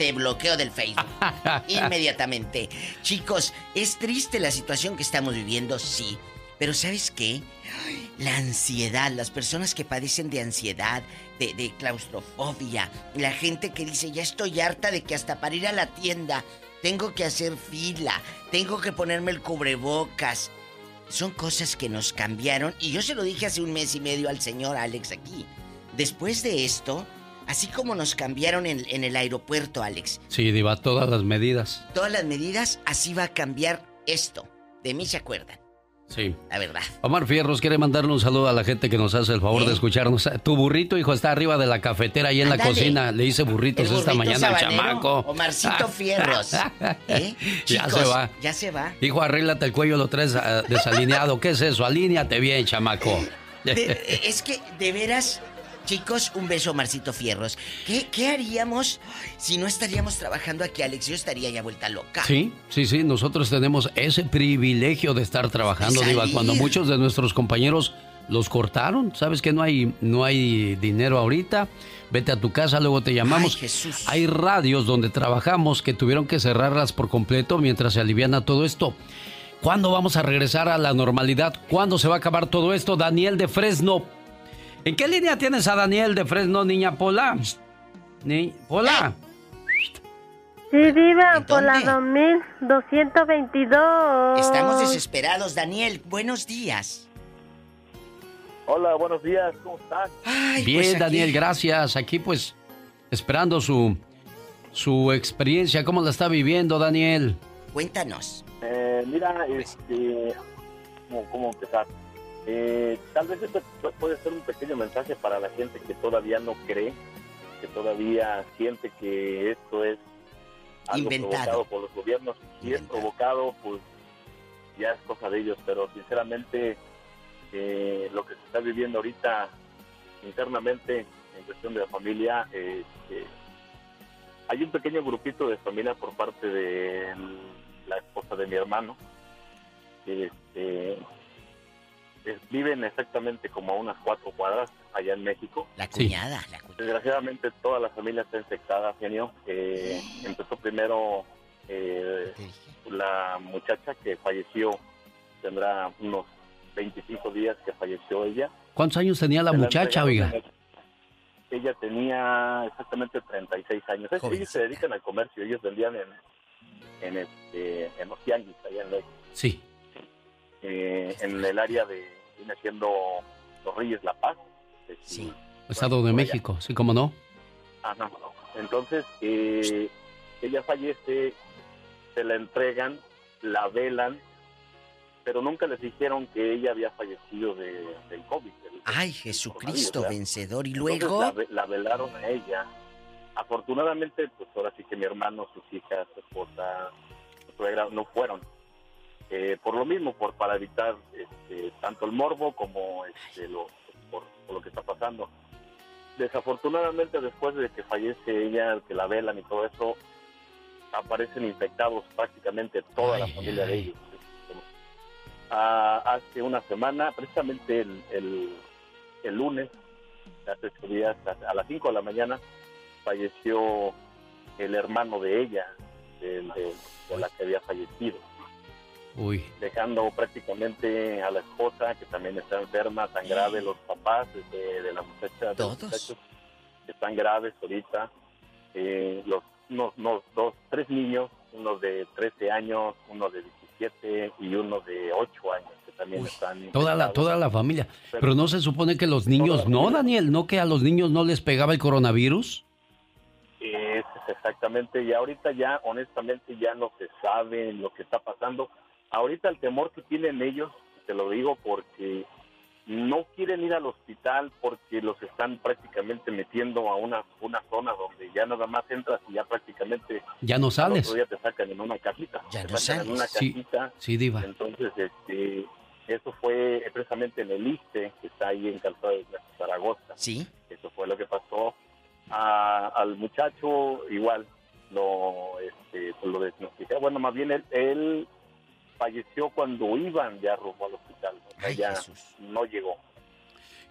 te bloqueo del Facebook. Inmediatamente. Chicos, es triste la situación que estamos viviendo, sí. Pero ¿sabes qué? La ansiedad, las personas que padecen de ansiedad, de, de claustrofobia, la gente que dice, ya estoy harta de que hasta para ir a la tienda tengo que hacer fila, tengo que ponerme el cubrebocas. Son cosas que nos cambiaron y yo se lo dije hace un mes y medio al señor Alex aquí. Después de esto, así como nos cambiaron en, en el aeropuerto, Alex, Sí, Diva, todas las medidas. todas las medidas, así va a cambiar esto. De mí se acuerdan, Sí. la verdad. Omar Fierros quiere mandarle un saludo a la gente que nos hace el favor de escucharnos. Tu burrito, hijo, está arriba de la cafetera ahí en la cocina. Le hice burritos esta mañana al chamaco. Omarcito Fierros. ¿Eh? Ya Chicos, se va. Ya se va. Hijo, arréglate el cuello, lo traes ah, desalineado. ¿Qué es eso? Alíneate bien, chamaco. De- es que, de veras, chicos, un beso, Marcito Fierros. ¿Qué, qué haríamos si no estaríamos trabajando aquí, Alex? Yo estaría ya vuelta loca. Sí, sí, sí, nosotros tenemos ese privilegio de estar trabajando, De Diva, cuando muchos de nuestros compañeros los cortaron. Sabes que no hay, no hay dinero ahorita. Vete a tu casa, luego te llamamos. Ay, Jesús. Hay radios donde trabajamos que tuvieron que cerrarlas por completo mientras se aliviana todo esto. ¿Cuándo vamos a regresar a la normalidad? ¿Cuándo se va a acabar todo esto? Daniel de Fresno. ¿En qué línea tienes a Daniel de Fresno, niña Pola? Ni... Pola. Sí, Diva, por la 2222. Estamos desesperados, Daniel. Buenos días. Hola, buenos días, ¿cómo? Bien, pues aquí- Daniel, gracias. Aquí pues esperando su su experiencia, cómo la está viviendo, Daniel. Cuéntanos. Eh, mira, este, ¿cómo, cómo empezar? Eh, tal vez pu- puede ser un pequeño mensaje para la gente que todavía no cree, que todavía siente que esto es algo Inventado. provocado por los gobiernos. Si es provocado, pues ya es cosa de ellos, pero sinceramente eh, lo que se está viviendo ahorita internamente en cuestión de la familia, eh, eh, hay un pequeño grupito de familia por parte de la esposa de mi hermano, este, viven exactamente como a unas cuatro cuadras allá en México. La cuñada. la cu- Desgraciadamente toda la familia está infectada, genio. Eh, empezó primero eh, la muchacha que falleció, tendrá unos 25 días que falleció ella. ¿Cuántos años tenía la Se muchacha, oiga? Ella tenía exactamente 36 años. Es- ellos se dedican al comercio, ellos vendían en, en, este, en los tianguis, allá en, México. Sí. Eh, en el área de, viene siendo Los Reyes La Paz. Sí. Estado de México, sí, cómo no. Ajá. Entonces, eh, ella fallece, se la entregan, la velan pero nunca les dijeron que ella había fallecido de, del COVID. del- Ay, Jesucristo vencedor. Y Entonces, luego, la, ve- la velaron a ella. Afortunadamente, pues ahora sí que mi hermano, sus hijas, su esposa, su suegra no fueron. Eh, por lo mismo, por para evitar este, tanto el morbo como este, lo, por, por lo que está pasando. Desafortunadamente, después de que fallece ella, que la velan y todo eso, aparecen infectados prácticamente toda la familia de ellos. Ah, hace una semana, precisamente el, el, el lunes, hace ocho días, a las 5 de la mañana, falleció el hermano de ella, de, de- de la que había fallecido, Uy. dejando prácticamente a la esposa, que también está enferma, tan grave, los papás de, de la muchacha, de los muchachos, que están graves ahorita, eh, los unos, unos dos, tres niños, uno de 13 años, uno de 17 y uno de 8 años, que también están Toda la, toda la familia. Pero no se supone que los niños, no, Daniel, no que a los niños no les pegaba el coronavirus. Es exactamente, y ahorita ya, honestamente, ya no se sabe lo que está pasando. Ahorita el temor que tienen ellos, te lo digo porque no quieren ir al hospital porque los están prácticamente metiendo a una, una zona donde ya nada más entras y ya prácticamente Ya no al sales. otro día te sacan en una cajita. Ya te no sacan en una Sí, cajita. sí, diva. Entonces, este, eso fue precisamente en el ISTE, que está ahí en Calzada de Zaragoza. Sí. Eso fue lo que pasó. A- al muchacho igual lo, este, lo diagnosticaron. Bueno, más bien él, él falleció cuando iban ya rumbo al hospital. O sea, ya no llegó.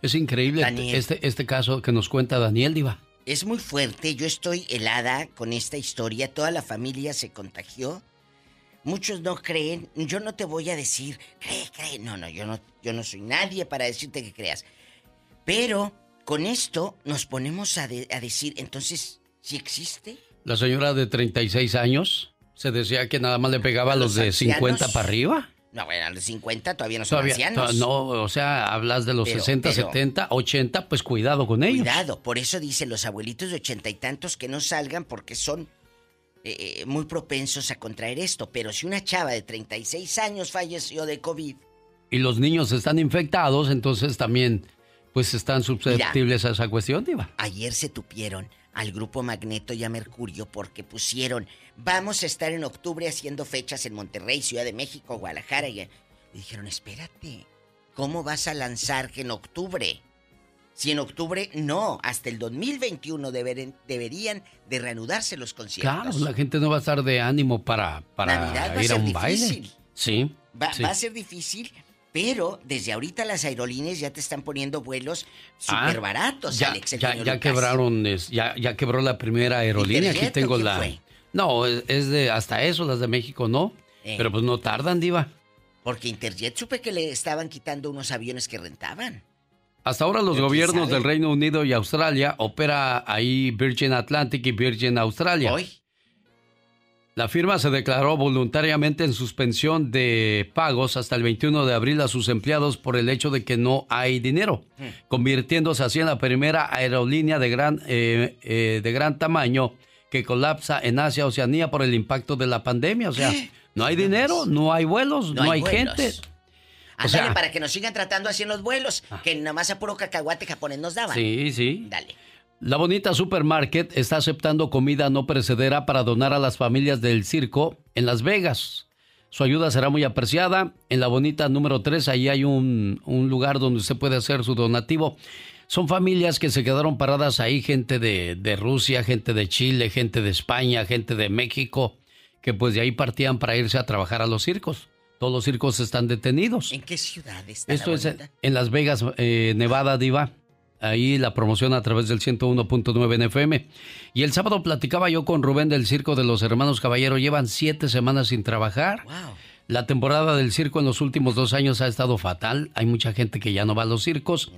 Es increíble Daniel. este, este caso que nos cuenta Daniel, diva. es muy fuerte. Yo estoy helada con esta historia. Toda la familia se contagió. Muchos no creen. Yo no te voy a decir, cree, cree. No, no, yo no, yo no soy nadie para decirte que creas. Pero con esto nos ponemos a, de- a decir, entonces, ¿sí existe? La señora de 36 años se decía que nada más le pegaba a los, de 50 ancianos? para arriba. No, bueno, a los 50 todavía no son Todavía, ancianos. no, o sea, hablas de los Pero- 60, pero- 70, 80, pues cuidado con ellos. Cuidado, por eso dicen los abuelitos de ochenta y tantos que no salgan porque son eh, eh, muy propensos a contraer esto. Pero si una chava de 36 años falleció de COVID, Y los niños están infectados, entonces también pues están susceptibles a esa cuestión, diva. ayer se tupieron al grupo Magneto y a Mercurio porque pusieron, vamos a estar en octubre haciendo fechas en Monterrey, Ciudad de México, Guadalajara. Y, y dijeron, espérate, ¿cómo vas a lanzar que en octubre? Si en octubre no, hasta el 2021 deberen- deberían de reanudarse los conciertos. Claro, la gente no va a estar de ánimo para, para Navidad va a ir a ser un baile. Sí. Va, sí. va a ser difícil, pero desde ahorita las aerolíneas ya te están poniendo vuelos Ah, súper baratos, ya, Alex. el ya, quebraron, ya, ya quebró la primera aerolínea. Aquí ¿Interjet o tengo la. fue? No, es, de hasta eso, las de México no. Eh. Pero pues no tardan, Diva. Porque Interjet supe que le estaban quitando unos aviones que rentaban. Hasta ahora los gobiernos del Reino Unido y Australia opera ahí Virgin Atlantic y Virgin Australia. La firma se declaró voluntariamente en suspensión de pagos hasta el 21 de abril a sus empleados por el hecho de que no hay dinero, convirtiéndose así en la primera aerolínea de gran, eh, eh, de gran tamaño que colapsa en Asia Oceanía por el impacto de la pandemia. O sea, no hay dinero, no hay vuelos, no, hay, vuelos. gente. O Ándale, sea, para que nos sigan tratando así en los vuelos, que nada más a puro cacahuate japonés nos daban. sí, sí. Dale. La bonita supermarket está aceptando comida no perecedera para donar a las familias del circo en Las Vegas. Su ayuda será muy apreciada. En la bonita número 3, ahí hay un, un lugar donde usted puede hacer su donativo. Son familias que se quedaron paradas ahí, gente de, de Rusia, gente de Chile, gente de España, gente de México, que pues de ahí partían para irse a trabajar a los circos. Todos los circos están detenidos. ¿En qué ciudad está Esto la es en Las Vegas, eh, Nevada, Diva. Ahí la promoción a través del 101.9 en FM. Y el sábado platicaba yo con Rubén del Circo de los Hermanos Caballero. Llevan siete semanas sin trabajar. La temporada del circo en los últimos dos años ha estado fatal. Hay mucha gente que ya no va a los circos.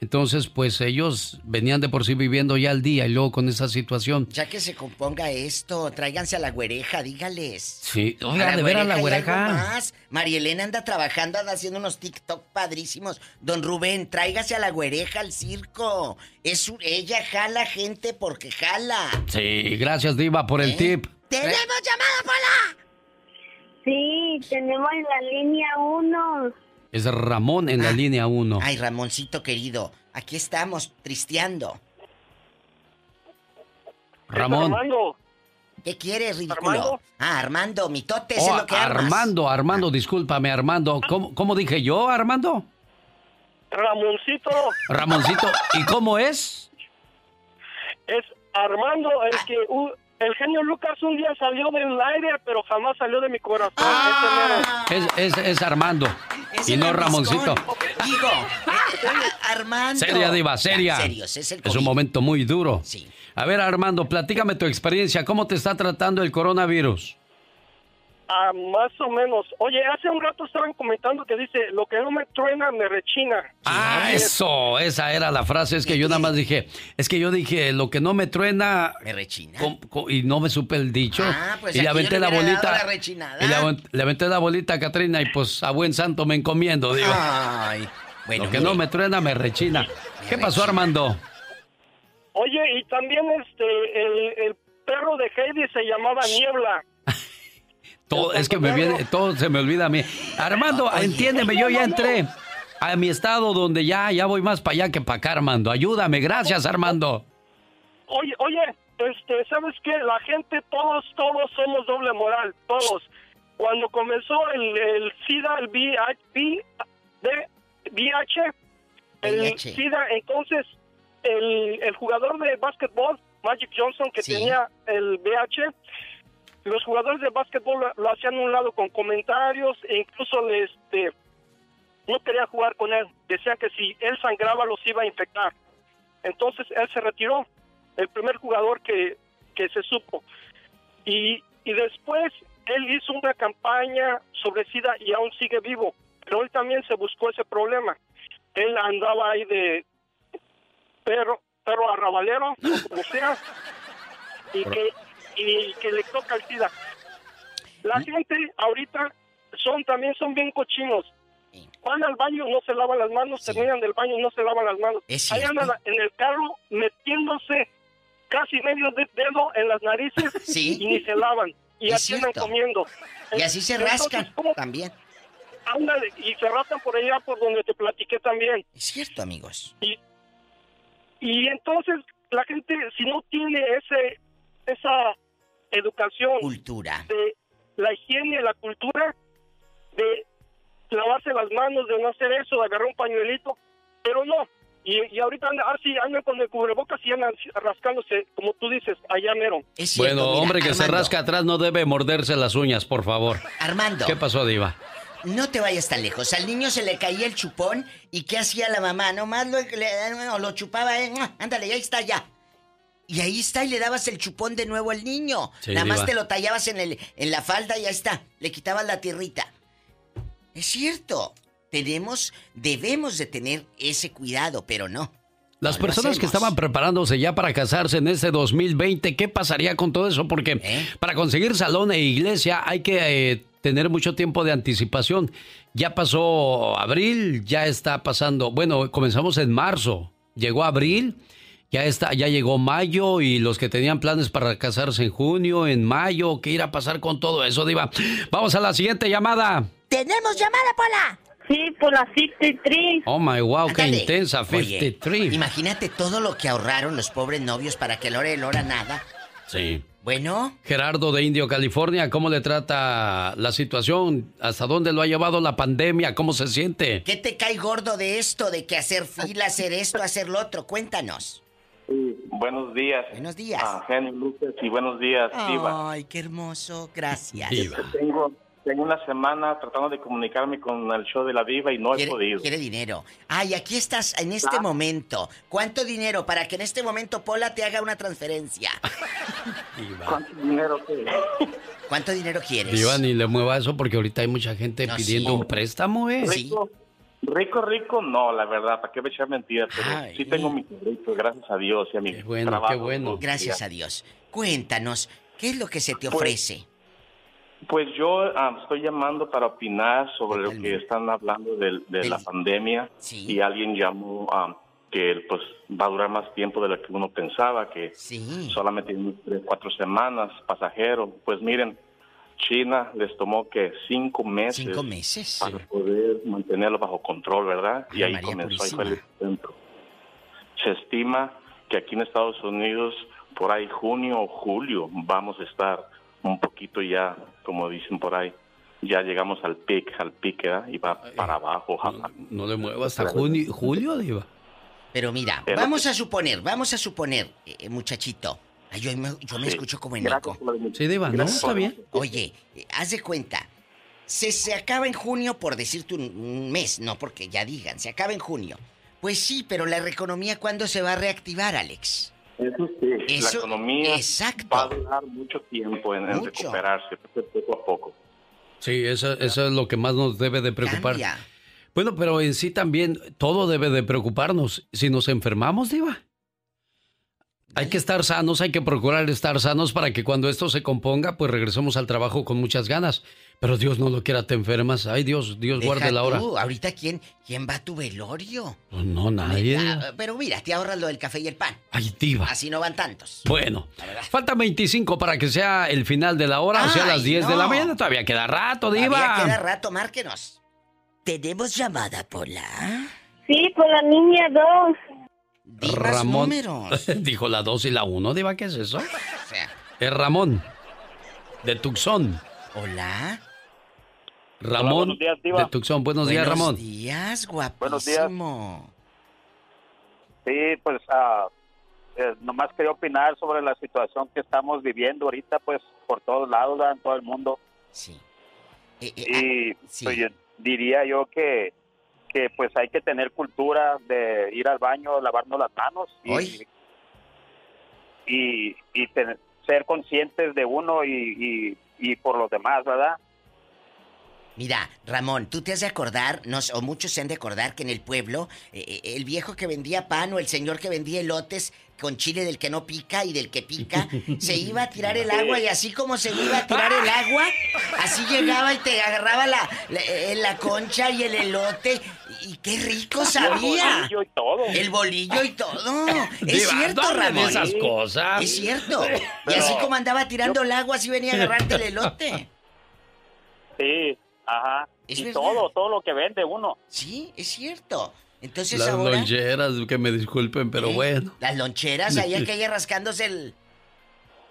Entonces, pues ellos venían de por sí viviendo ya al día y luego con esa situación. Ya que se componga esto, tráiganse a la güereja, dígales. Sí, A oiga, de veras la y algo güereja. más. María Elena anda trabajando, anda haciendo unos TikTok padrísimos. Don Rubén, tráigase a la güereja al circo. Es su- ella jala gente porque jala. Sí, gracias Diva por el ¿Eh? tip. ¡Tenemos llamada, Pola! Sí, tenemos en la línea uno. Es Ramón en la línea 1. Ay, Ramoncito querido, aquí estamos, tristeando. Ramón. ¿Qué quieres, ridículo? ¿Armando? Ah, Armando, mitote, Oh, es lo que armas. Armando, Armando, discúlpame, Armando. ¿Cómo, cómo dije yo, Armando? Ramoncito Ramoncito, ¿y cómo es? es Armando, el que u- el genio Lucas un día salió del aire, pero jamás salió de mi corazón. Ah. Es, es, es Armando. y no Ramoncito. Digo, Armando. Seria, Diva, seria. Ya, serios, es el Es un momento muy duro. Sí. A ver, Armando, platícame tu experiencia. ¿Cómo te está tratando el coronavirus? Ah, más o menos. Oye, hace un rato estaban comentando que dice, lo que no me truena, me rechina. Ah, eso, esa era la frase. Es que yo nada más dije, es que yo dije, lo que no me truena. Me rechina. y no me supe el dicho. Ah, pues y le aventé la bolita. la rechinada. y le, aven- le aventé la bolita a Catrina y pues a buen santo me encomiendo, digo. Ay, bueno, lo que mire. no me truena, me rechina. ¿Qué pasó, Armando? Oye, y también este, el, el perro de Heidi se llamaba Niebla. Todo, es que me viene, todo se me olvida a mí. Armando, entiéndeme, yo ya entré a mi estado donde ya, ya voy más para allá que para acá, Armando. Ayúdame, gracias, Armando. Oye, oye, este, ¿sabes qué? La gente, todos, todos somos doble moral, todos. Cuando comenzó el, el SIDA, el VIH, VIH, el VIH. SIDA, entonces el, el jugador de básquetbol, Magic Johnson, que tenía el VIH, los jugadores de básquetbol lo, lo hacían a un lado con comentarios e incluso le, este, no querían jugar con él. Decían que si él sangraba los iba a infectar. Entonces él se retiró, el primer jugador que, que se supo. Y, y después él hizo una campaña sobre SIDA y aún sigue vivo, pero él también se buscó ese problema. Él andaba ahí de perro, perro arrabalero, o como sea, y que, y que le toca el SIDA. La gente ahorita son también son bien cochinos. Van al baño, no se lavan las manos, terminan del baño no se lavan las manos. Ahí andan en el carro metiéndose casi medio de- dedo en las narices Sí. y ni se lavan. Y así andan comiendo. Y así se Entonces, rascan ¿cómo? también. Ándale, y se rascan por allá por donde te platiqué también. Es cierto, amigos. Y, y entonces la gente, si no tiene ese esa educación Cultura. de la higiene, la cultura, de lavarse las manos, de no hacer eso, de agarrar un pañuelito, pero no. Y, y ahorita andan, así andan con el cubrebocas y andan rascándose, como tú dices, allá mero. bueno, hombre que se rasca atrás no debe morderse las uñas, por favor. Armando. ¿Qué pasó, Diva? No te vayas tan lejos. Al niño se le caía el chupón y ¿qué hacía la mamá? Nomás lo, le- o lo chupaba, eh, ándale, ahí está ya. Y ahí está y le dabas el chupón de nuevo al niño. Sí, Nada más te lo tallabas en, el, en la falda y ya está. Le quitabas la tierrita. Es cierto. Tenemos, debemos de tener ese cuidado, pero no. Las No personas que estaban preparándose ya para casarse en este 2020, ¿qué pasaría con todo eso? Porque ¿Eh? para conseguir salón e iglesia hay que eh, tener mucho tiempo de anticipación. Ya pasó abril, ya está pasando, bueno, comenzamos en marzo, llegó abril, ya está, ya llegó mayo y los que tenían planes para casarse en junio, en mayo, ¿qué irá a pasar con todo eso, Diva? Vamos a la siguiente llamada. ¡Tenemos llamada, Pola! Sí, por la 53. Oh my wow, qué intensa, Oye, 53. imagínate todo lo que ahorraron los pobres novios para que a la hora de la hora nada. Sí. Bueno, Gerardo de Indio, California, ¿cómo le trata la situación? ¿Hasta dónde lo ha llevado la pandemia? ¿Cómo se siente? ¿qué te cae gordo de esto, de que hacer fila, hacer esto, hacer lo otro? Cuéntanos. Buenos días. Buenos días. A Genio Lucas y buenos días, Diva. Ay, qué hermoso, gracias. Tengo, tengo una semana tratando de comunicarme con el show de la Diva y no he podido. quiere dinero. Ay, aquí estás en este Ah. momento. ¿Cuánto dinero para que en este momento Pola te haga una transferencia? ¿Cuánto dinero qué? ¿Cuánto dinero quieres? Diva, ni le mueva eso porque ahorita hay mucha gente No, pidiendo sí. un préstamo, ¿eh? Rico, rico, rico, no, la verdad, ¿para qué me echar mentiras? Pero sí tengo mi rico, gracias a Dios y a mi bueno, trabajo. qué bueno. Gracias a Dios. Cuéntanos, ¿qué es lo que se te ofrece? Pues yo ah, estoy llamando para opinar sobre lo que están hablando de, la pandemia y alguien llamó ah, que pues va a durar más tiempo de lo que uno pensaba, que solamente unas tres, cuatro semanas, pasajero. Pues miren, China les tomó que cinco meses, Cinco meses. para poder mantenerlo bajo control, ¿verdad? y Ay, ahí María comenzó, ahí fue el epicentro. Se estima que aquí en Estados Unidos, por ahí junio o julio, vamos a estar un poquito ya, como dicen por ahí, ya llegamos al pic, al pic, ¿verdad? Y va para abajo. ojalá. No le mueva hasta junio, julio, Diva. Pero mira, Pero- vamos a suponer, vamos a suponer, eh, muchachito. Ay, yo me, yo me Sí. escucho como en Gracias eco. por la Sí, Diva, no, está bien. Oye, haz de cuenta. Se, se acaba en junio, por decirte un, un mes, no porque ya digan, se acaba en junio. Pues sí, pero la economía, ¿cuándo se va a reactivar, Alex? Eso sí, Eso- la economía exacto. va a durar mucho tiempo en, en Mucho. recuperarse, poco a poco. Sí, eso, eso es lo que más nos debe de preocupar. Cambia. Bueno, pero en sí también todo debe de preocuparnos. Si nos enfermamos, Diva. Hay que estar sanos, hay que procurar estar sanos para que cuando esto se componga, pues regresemos al trabajo con muchas ganas. Pero Dios no lo quiera, te enfermas. Ay, Dios, Dios Deja guarde la hora. tú, ahorita, ¿quién, ¿quién va a tu velorio? Pues no, nadie. Pero mira, te ahorras lo del café y el pan. Ay, Diva. Así no van tantos. Bueno, falta 25 para que sea el final de la hora, o sea, las 10 de la mañana. Todavía queda rato, Diva. Todavía queda rato, márquenos. ¿Tenemos llamada, Pola? Sí, por la niña 2. Ramón. números. Dijo la 2 y la 1, Diva, ¿qué es eso? O sea, Es Ramón. De Tucson. Hola. Ramón. buenos días, de Tucson. Buenos, días, Ramón. Buenos días, guapísimo. Buenos días. Sí, pues ah, eh, nomás quería opinar sobre la situación que estamos viviendo ahorita, pues por todos lados, en todo el mundo. Sí. y sí. pues, yo diría yo que, que pues hay que tener cultura de ir al baño, lavarnos las manos y, y, y tener- ser conscientes de uno y, y, y por los demás, ¿verdad? Mira, Ramón, tú te has de acordar, no, o muchos se han de acordar que en el pueblo, eh, eh, el viejo que vendía pan o el señor que vendía elotes con chile del que no pica y del que pica, se iba a tirar el agua y así como se iba a tirar el agua, así llegaba y te agarraba la, la, la concha y el elote. Y qué rico sabía. bolillo y todo. El bolillo y todo. Es Diva, cierto, Ramón. esas cosas. Es cierto. Y así como andaba tirando el agua, así venía a agarrarte el elote. Sí, ajá. Es y verdad. todo, todo lo que vende uno. Sí, es cierto. Entonces Las ahora... loncheras, que me disculpen, pero ¿Eh? bueno. Las loncheras, ahí aquella rascándose el...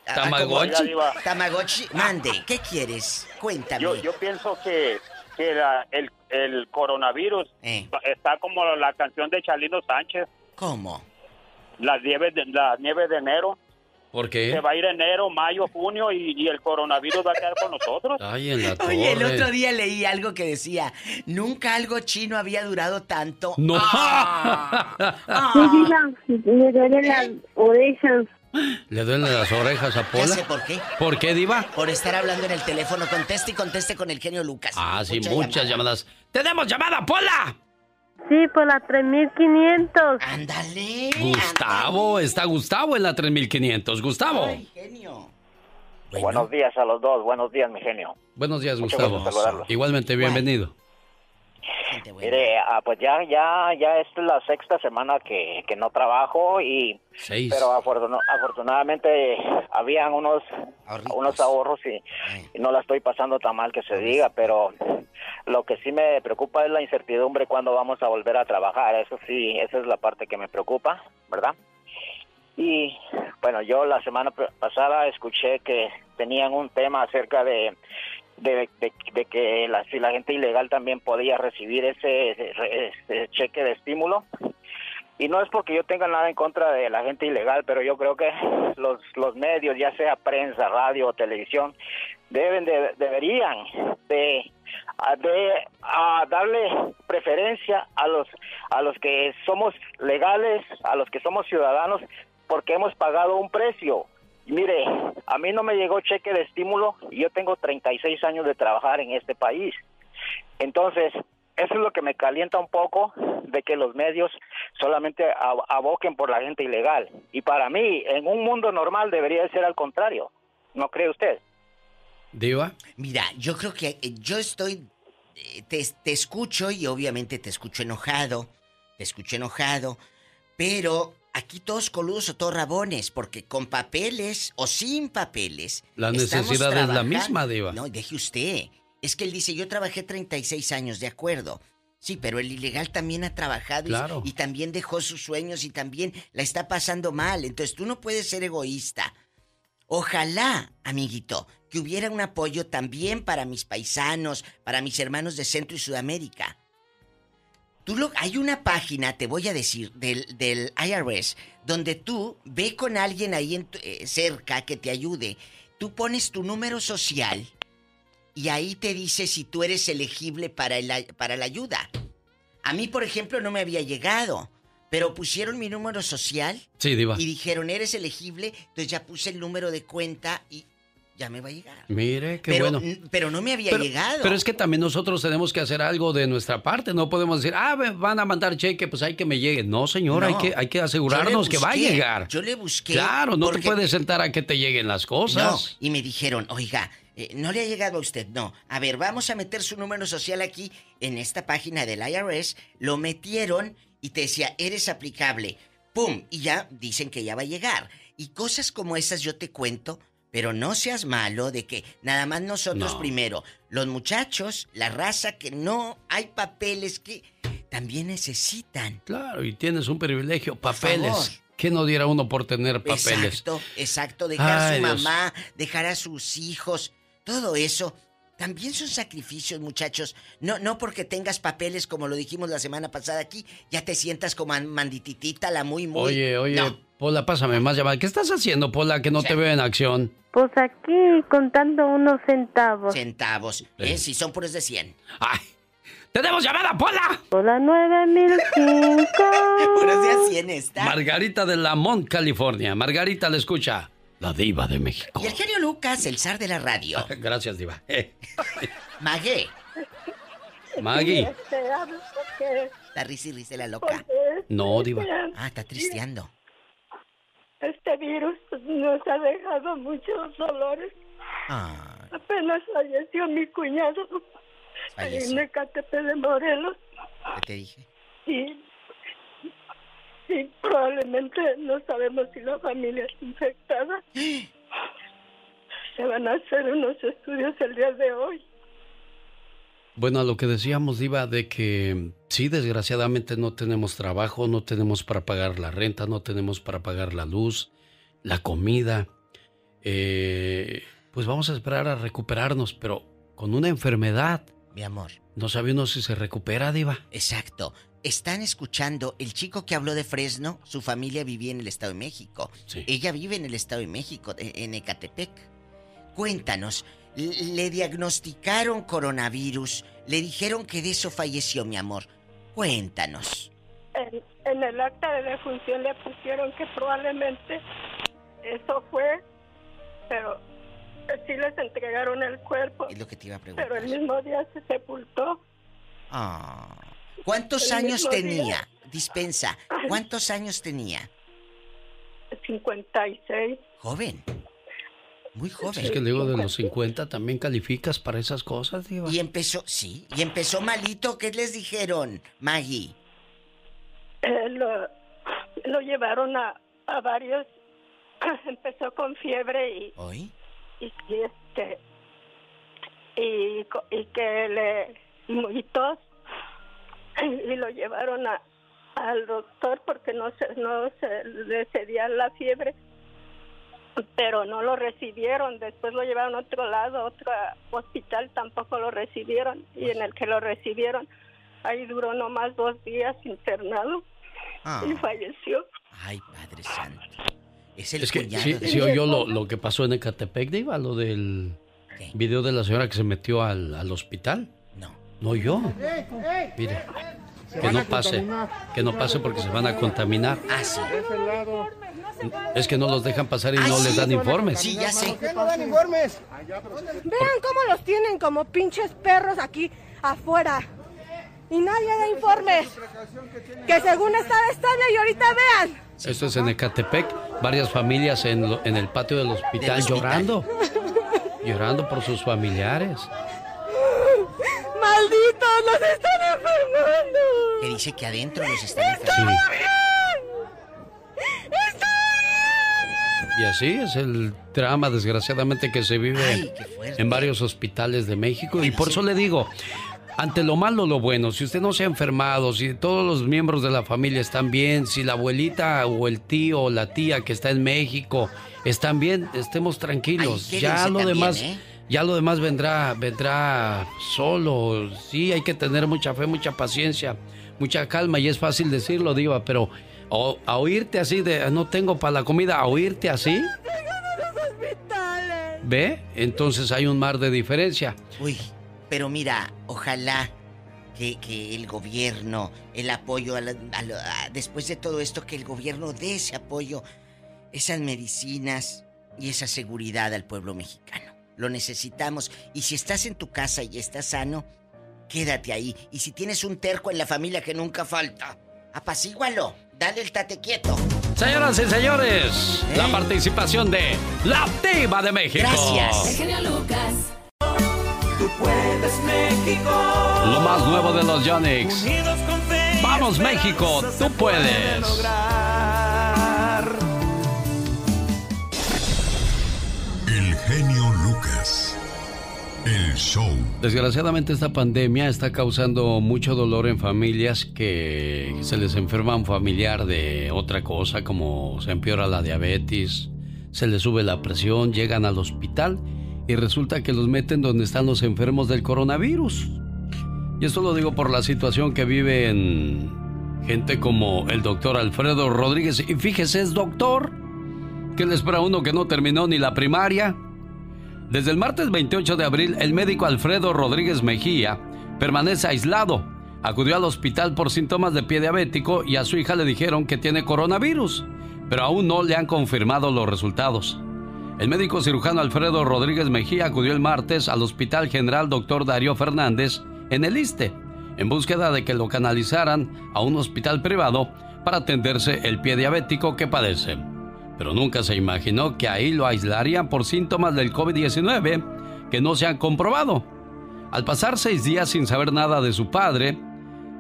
Tamagotchi. Tamagotchi. Mande, ¿qué quieres? Cuéntame. Yo, yo pienso que, que la- el, el coronavirus Eh. está como la canción de Chalino Sánchez, ¿Cómo? las nieves de, las nieves de enero. ¿Por Se qué? va a ir enero, mayo, junio y, y el coronavirus va a quedar con nosotros. Ay, en la torre. Oye, el otro día leí algo que decía, nunca algo chino había durado tanto. No. Ah. Sí, diva, me duele la oreja. ¿Le duelen las orejas a Ya Pola? sé por qué. ¿Por qué, Diva? Por estar hablando en el teléfono. Conteste y conteste con el genio Lucas. Ah, sí, Mucha muchas llamada. llamadas. ¡Tenemos llamada, Pola! Sí, por la 3500. Ándale. Gustavo, está Gustavo en la 3500. Gustavo. Ay, genio. Buenos días a los dos, buenos días, mi genio. Buenos días, Mucho Gustavo. Igualmente, bienvenido. Buena. Mire, ah, pues ya, ya, ya esta es la sexta semana que, que no trabajo y, Seis. pero afortuna- afortunadamente habían unos, Ahorritos. unos ahorros y, y no la estoy pasando tan mal que se diga, pero lo que sí me preocupa es la incertidumbre cuando vamos a volver a trabajar. Eso sí, esa es la parte que me preocupa, ¿verdad? Y bueno, yo la semana pasada escuché que tenían un tema acerca de de, que si la gente ilegal también podía recibir ese, ese- cheque de estímulo. Y no es porque yo tenga nada en contra de la gente ilegal, pero yo creo que los, los medios, ya sea prensa, radio o televisión, deben de, deberían de, de a darle preferencia a los a los que somos legales, a los que somos ciudadanos, porque hemos pagado un precio. Mire, a mí no me llegó cheque de estímulo y yo tengo 36 años de trabajar en este país. Entonces, eso es lo que me calienta un poco de que los medios solamente ab- aboquen por la gente ilegal. Y para mí, en un mundo normal debería de ser al contrario. ¿No cree usted? Diva. Mira, yo creo que eh, yo estoy. eh, Te, te escucho y obviamente te escucho enojado. Te escucho enojado. Pero aquí todos coludos o todos rabones, porque con papeles o sin papeles. La necesidad es la misma, Diva. No, deje usted. Es que él dice, yo trabajé 36 años, de acuerdo. Sí, pero el ilegal también ha trabajado y- y, también dejó sus sueños y también la está pasando mal. Entonces tú no puedes ser egoísta. Ojalá, amiguito, que hubiera un apoyo también para mis paisanos, para mis hermanos de Centro y Sudamérica. Tú hay una página, te voy a decir, del, del IRS, donde tú ve con alguien ahí eh, cerca que te ayude. Tú pones tu número social y ahí te dice si tú eres elegible para, el, para la ayuda. A mí, por ejemplo, no me había llegado, pero pusieron mi número social Sí, Diva. y dijeron, eres elegible, entonces ya puse el número de cuenta y ya me va a llegar. Mire, qué pero, bueno. pero no me había Pero, llegado. pero es que también nosotros tenemos que hacer algo de nuestra parte. No podemos decir, ah, me van a mandar cheque, pues hay que me llegue. No, señor, No. hay, que, hay que asegurarnos que va a llegar. Yo le busqué. Claro, no porque- te puedes sentar a que te lleguen las cosas. No, y me dijeron, oiga, eh, no le ha llegado a usted, no. A ver, vamos a meter su número social aquí en esta página del IRS. Lo metieron y te decía, eres aplicable. ¡Pum! Y ya dicen que ya va a llegar. Y cosas como esas yo te cuento, pero no seas malo de que nada más nosotros No. primero, los muchachos, la raza que no hay papeles que también necesitan. Claro, y tienes un privilegio, papeles. ¿Qué no diera uno por tener papeles? Exacto, exacto. Dejar a su Dios. mamá, dejar a sus hijos, todo eso. También son sacrificios, muchachos. No, no porque tengas papeles, como lo dijimos la semana pasada aquí, ya te sientas como mandititita, la muy, muy. Oye, oye, No. Pola, pásame más llamadas. ¿Qué estás haciendo, Pola, que no te veo en acción? Pues aquí contando unos centavos. Centavos. ¿eh? Si son puros de 100. ¡Ay! ¡Tenemos llamada, Pola! Hola, 9005. Puros de a 100 está. Margarita de Lamont, California. Margarita le escucha. La diva de México. y el genio Lucas, el zar de la radio. Gracias, diva. Eh, Magué. Maggie. Este, porque La risa y risa la loca. No, diva. Ah, está tristeando. este virus nos ha dejado muchos dolores. Ah, Apenas falleció mi cuñado Falleció. en Ecatepec de Morelos ¿qué te dije? y, y probablemente no sabemos si la familia es infectada. Se van a hacer unos estudios el día de hoy. Bueno, a lo que decíamos, Diva, de que sí, desgraciadamente no tenemos trabajo, no tenemos para pagar la renta, no tenemos para pagar la luz, la comida. Eh, pues vamos a esperar a recuperarnos, pero con una enfermedad. Mi amor. No sabe uno si se recupera, Diva. Exacto. Están escuchando, el chico que habló de Fresno, su familia vivía en el Estado de México. Ella vive en el Estado de México, e- en Ecatepec. Cuéntanos, le diagnosticaron coronavirus, le dijeron que de eso falleció, mi amor. Cuéntanos. En, en el acta de defunción le pusieron que probablemente eso fue, pero sí les entregaron el cuerpo, Es lo que te iba a preguntar. pero el mismo día se sepultó. Ah. ¿Cuántos años tenía? Dispensa. ¿Cuántos años tenía? 56. Joven. Muy joven. Es que luego de los 50 también calificas para esas cosas, Diva. Y empezó, sí, y empezó malito. ¿Qué les dijeron, Maggie? Eh, lo, lo llevaron a, a varios. Empezó con fiebre y, ¿Hoy? y, y, este y, y que le y muy tos y lo llevaron a al doctor porque no se no se le cedía la fiebre pero no lo recibieron después lo llevaron a otro lado otro hospital tampoco lo recibieron y en el que lo recibieron ahí duró nomás dos días internado Ah. y falleció Ay, Padre Santo. Es el Es que sí, de- sí oyó lo, lo que pasó en Ecatepec, Diva, lo del video de la señora que se metió al, al hospital. No. No oyó. Mire, que no pase, que no pase porque se van a contaminar. Ah, sí. Es que no los dejan pasar y no les sí. dan informes. Sí, ya sé. qué no dan informes? Vean cómo los tienen como pinches perros aquí afuera. Y nadie da informes. Que según estaba estable y ahorita vean. Esto es en Ecatepec, varias familias en, lo- en el patio del hospital hospital. llorando, llorando por sus familiares. ¡Malditos! ¡Los están enfermando! Que dice que adentro los están ¡Está enfermando. bien! Y así es el drama, desgraciadamente, que se vive en varios hospitales de México. y por eso le digo, ante lo malo, lo bueno, si usted no se ha enfermado, si todos los miembros de la familia están bien, si la abuelita o el tío o la tía que está en México están bien, estemos tranquilos. ya lo demás... ¿eh? Ya lo demás vendrá, vendrá solo. Sí, hay que tener mucha fe, mucha paciencia, mucha calma y es fácil decirlo, Diva, pero a oírte así de no tengo para la comida, a oírte así. ¿Ve? Entonces hay un mar de diferencia. Uy, pero mira, ojalá que, el gobierno, el apoyo, después de todo esto, que el gobierno dé ese apoyo, esas medicinas y esa seguridad al pueblo mexicano. Lo necesitamos. Y si estás en tu casa y estás sano, quédate ahí. Y si tienes un terco en la familia que nunca falta, apacígualo. Dale el tate quieto. Señoras y señores, la ¿Eh? participación de La Diva de México. Gracias. Lucas. Tú puedes, México. Lo más nuevo de los Yonix. Vamos, México, tú puedes. Desgraciadamente esta pandemia está causando mucho dolor en familias que se les enferma un familiar de otra cosa, como se empeora la diabetes, se les sube la presión, llegan al hospital y resulta que los meten donde están los enfermos del coronavirus. Y esto lo digo por la situación que viven gente como el doctor Alfredo Rodríguez. Y fíjese, es doctor. ¿Qué le espera uno que no terminó ni la primaria? Desde el martes 28 de abril, el médico Alfredo Rodríguez Mejía permanece aislado. Acudió al hospital por síntomas de pie diabético y a su hija le dijeron que tiene coronavirus, pero aún no le han confirmado los resultados. El médico cirujano Alfredo Rodríguez Mejía acudió el martes al Hospital General Dr. Darío Fernández en el ISTE, en búsqueda de que lo canalizaran a un hospital privado para atenderse el pie diabético que padece pero nunca se imaginó que ahí lo aislarían por síntomas del COVID-19 que no se han comprobado. Al pasar seis días sin saber nada de su padre,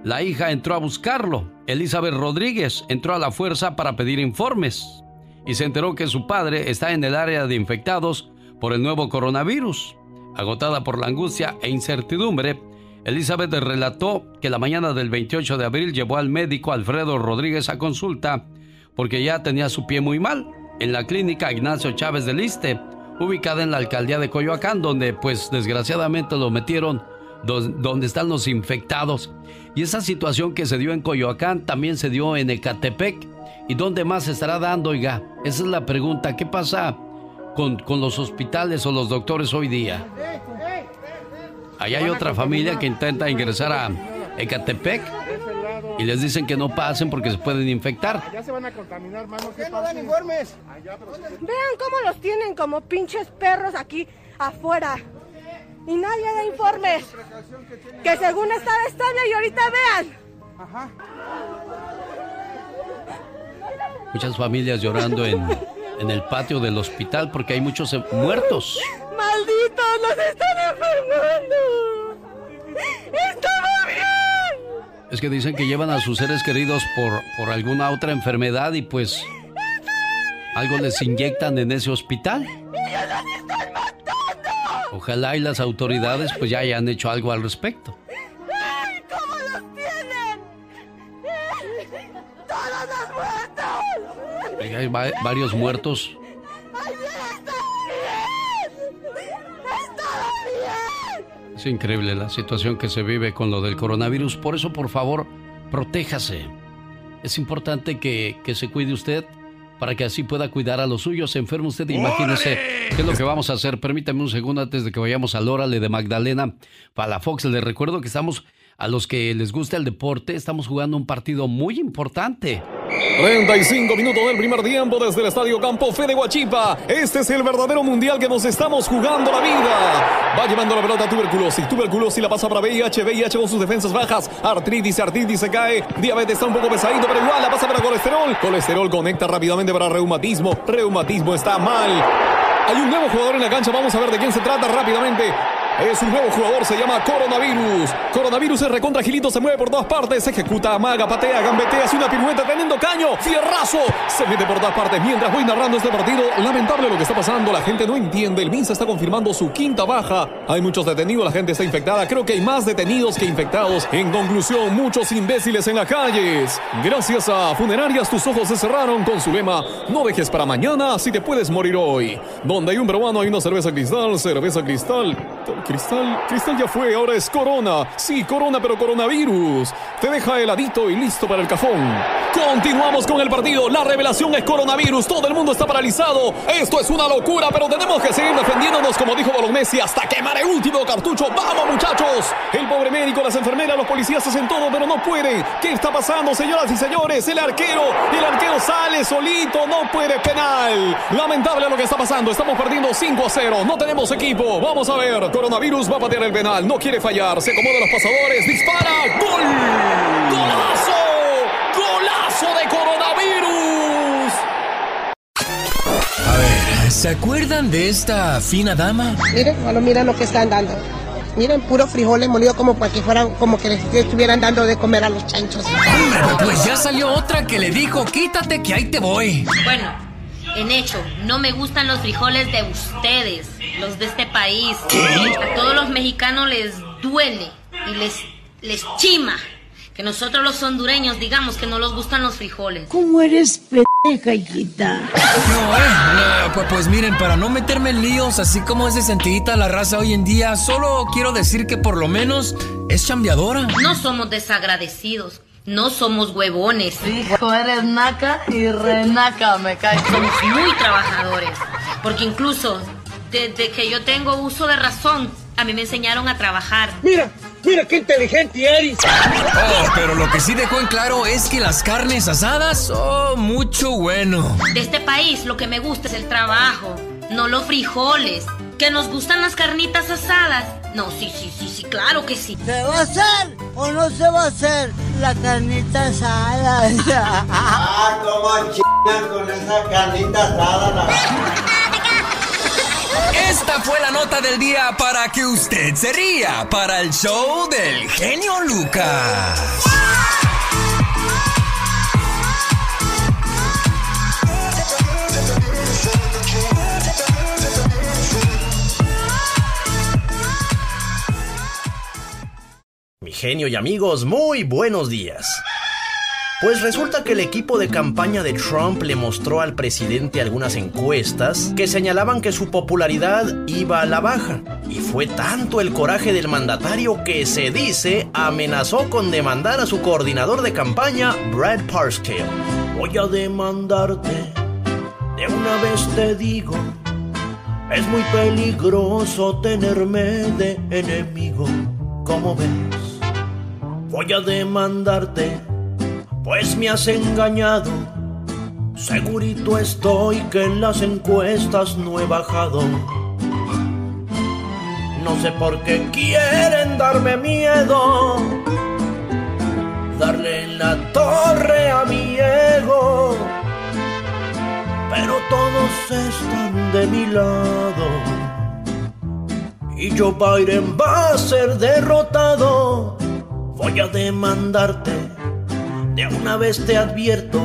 la hija entró a buscarlo. Elizabeth Rodríguez entró a la fuerza para pedir informes y se enteró que su padre está en el área de infectados por el nuevo coronavirus. Agotada por la angustia e incertidumbre, Elizabeth relató que la mañana del 28 de abril llevó al médico Alfredo Rodríguez a consulta porque ya tenía su pie muy mal en la clínica Ignacio Chávez de Liste, ubicada en la alcaldía de Coyoacán, donde pues desgraciadamente lo metieron donde están los infectados. Y esa situación que se dio en Coyoacán también se dio en Ecatepec. ¿Y dónde más se estará dando, oiga? Esa es la pregunta. ¿Qué pasa con, con los hospitales o los doctores hoy día? Ahí hay otra familia que intenta ingresar a Ecatepec y les dicen que no pasen porque se pueden infectar. Allá se van a contaminar, hermano. ¿Qué no dan informes? Vean cómo los tienen como pinches perros aquí afuera. Y nadie da informes. Que según estaba estable y ahorita vean. Ajá. Muchas familias llorando en, en el patio del hospital porque hay muchos muertos. ¡Malditos! ¡Nos están enfermando! ¡Estamos bien! Es que dicen que llevan a sus seres queridos por, por alguna otra enfermedad y pues algo les inyectan en ese hospital. Ojalá y las autoridades pues ya hayan hecho algo al respecto. ¿Cómo los tienen? ¡Todos los muertos! Hay varios muertos Es increíble la situación que se vive con lo del coronavirus. Por eso, por favor, protéjase. Es importante que, que se cuide usted para que así pueda cuidar a los suyos. Se enferma usted, imagínese qué es lo que vamos a hacer. Permítame un segundo antes de que vayamos al Órale de Magdalena para la Fox. Les recuerdo que estamos, a los que les gusta el deporte, estamos jugando un partido muy importante. 35 minutos del primer tiempo desde el Estadio Campo Fe de Guachipa. Este es el verdadero mundial que nos estamos jugando la vida. Va llevando la pelota tuberculosis. Tuberculosis la pasa para VIH. VIH con sus defensas bajas. Artritis, artritis se cae. Diabetes está un poco pesadito, pero igual la pasa para colesterol. Colesterol conecta rápidamente para reumatismo. Reumatismo está mal. Hay un nuevo jugador en la cancha. Vamos a ver de quién se trata rápidamente. Es un nuevo jugador, se llama Coronavirus. Coronavirus es recontra Gilito, se mueve por todas partes, ejecuta, amaga, patea, gambetea, hace una pirueta, teniendo caño, fierrazo. Se mete por todas partes. Mientras voy narrando este partido, lamentable lo que está pasando. La gente no entiende. El Minsa está confirmando su quinta baja. Hay muchos detenidos, la gente está infectada. Creo que hay más detenidos que infectados. En conclusión, muchos imbéciles en las calles. Gracias a Funerarias, tus ojos se cerraron con su lema: No dejes para mañana si te puedes morir hoy. Donde hay un peruano, hay una cerveza cristal, cerveza cristal. Cristal, cristal ya fue, ahora es corona. Sí, corona, pero coronavirus. Te deja heladito y listo para el cajón. Continuamos con el partido. La revelación es coronavirus. Todo el mundo está paralizado. Esto es una locura, pero tenemos que seguir defendiéndonos, como dijo Bolognesi, hasta quemar el último cartucho. ¡Vamos, muchachos! El pobre médico, las enfermeras, los policías hacen todo, pero no pueden. ¿Qué está pasando, señoras y señores? El arquero, el arquero sale solito, no puede penal. Lamentable lo que está pasando. Estamos perdiendo 5 a 0. No tenemos equipo. Vamos a ver. Coronavirus va a patear el penal. No quiere fallar. Se acomoda los pasadores. Dispara. ¡Gol! ¡Golazo! ¡Golazo de coronavirus! A ver, ¿se acuerdan de esta fina dama? Miren, bueno, mira lo que están dando. Miren, puros frijoles molidos como para que fueran, como que les estuvieran dando de comer a los chanchos. Hombre, pues ya salió otra que le dijo, quítate que ahí te voy. Bueno, en hecho, no me gustan los frijoles de ustedes, los de este país. A todos los mexicanos les duele y les, les chima que nosotros los hondureños digamos que no nos gustan los frijoles. ¿Cómo eres pendeja, hijita? No, eh, no, pues, pues miren, para no meterme en líos, así como es de sentidita la raza hoy en día, solo quiero decir que por lo menos es chambeadora. No somos desagradecidos. No somos huevones. Hijo, eres naca y renaca, me cae. Somos muy trabajadores. Porque incluso desde que yo tengo uso de razón, a mí me enseñaron a trabajar. Mira, mira qué inteligente eres. Oh, pero lo que sí dejó en claro es que las carnes asadas son mucho bueno. De este país lo que me gusta es el trabajo, no los frijoles. ¿Que nos gustan las carnitas asadas? No, sí, sí, sí, sí, claro que sí. ¿Se va a hacer o no se va a hacer la carnita asada? ah, cómo chingan con esa carnita asada. La... Esta fue la nota del día para que usted se ría para el show del genio Lucas. Genio y amigos, muy buenos días. Pues resulta que el equipo de campaña de Trump le mostró al presidente algunas encuestas que señalaban que su popularidad iba a la baja. Y fue tanto el coraje del mandatario que se dice amenazó con demandar a su coordinador de campaña, Brad Parscale. Voy a demandarte, de una vez te digo, es muy peligroso tenerme de enemigo, como ves. Voy a demandarte pues me has engañado. Segurito estoy que en las encuestas no he bajado. No sé por qué quieren darme miedo. Darle en la torre a mi ego. Pero todos están de mi lado. Y Joe Biden va a ser derrotado. Voy a demandarte de una vez te advierto,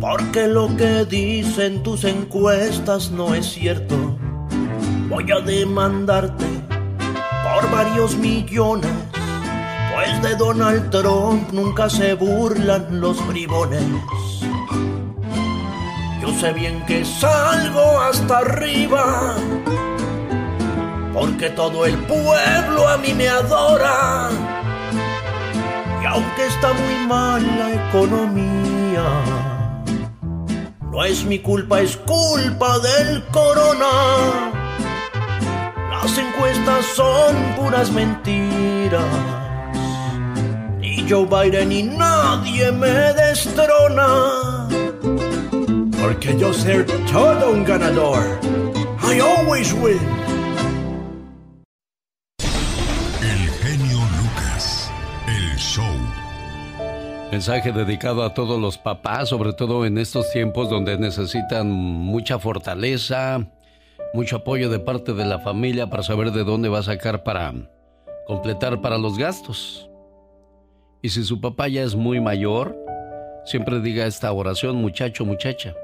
porque lo que dicen tus encuestas no es cierto. Voy a demandarte por varios millones, pues de Donald Trump nunca se burlan los bribones. Yo sé bien que salgo hasta arriba, porque todo el pueblo a mí me adora. Aunque está muy mal la economía, no es mi culpa, es culpa del corona. Las encuestas son puras mentiras. Ni Joe Biden ni nadie me destrona. Porque yo ser todo un ganador. I always win. Mensaje dedicado a todos los papás, sobre todo en estos tiempos donde necesitan mucha fortaleza, mucho apoyo de parte de la familia para saber de dónde va a sacar para completar para los gastos. Y si su papá ya es muy mayor, siempre diga esta oración, muchacho, muchacha.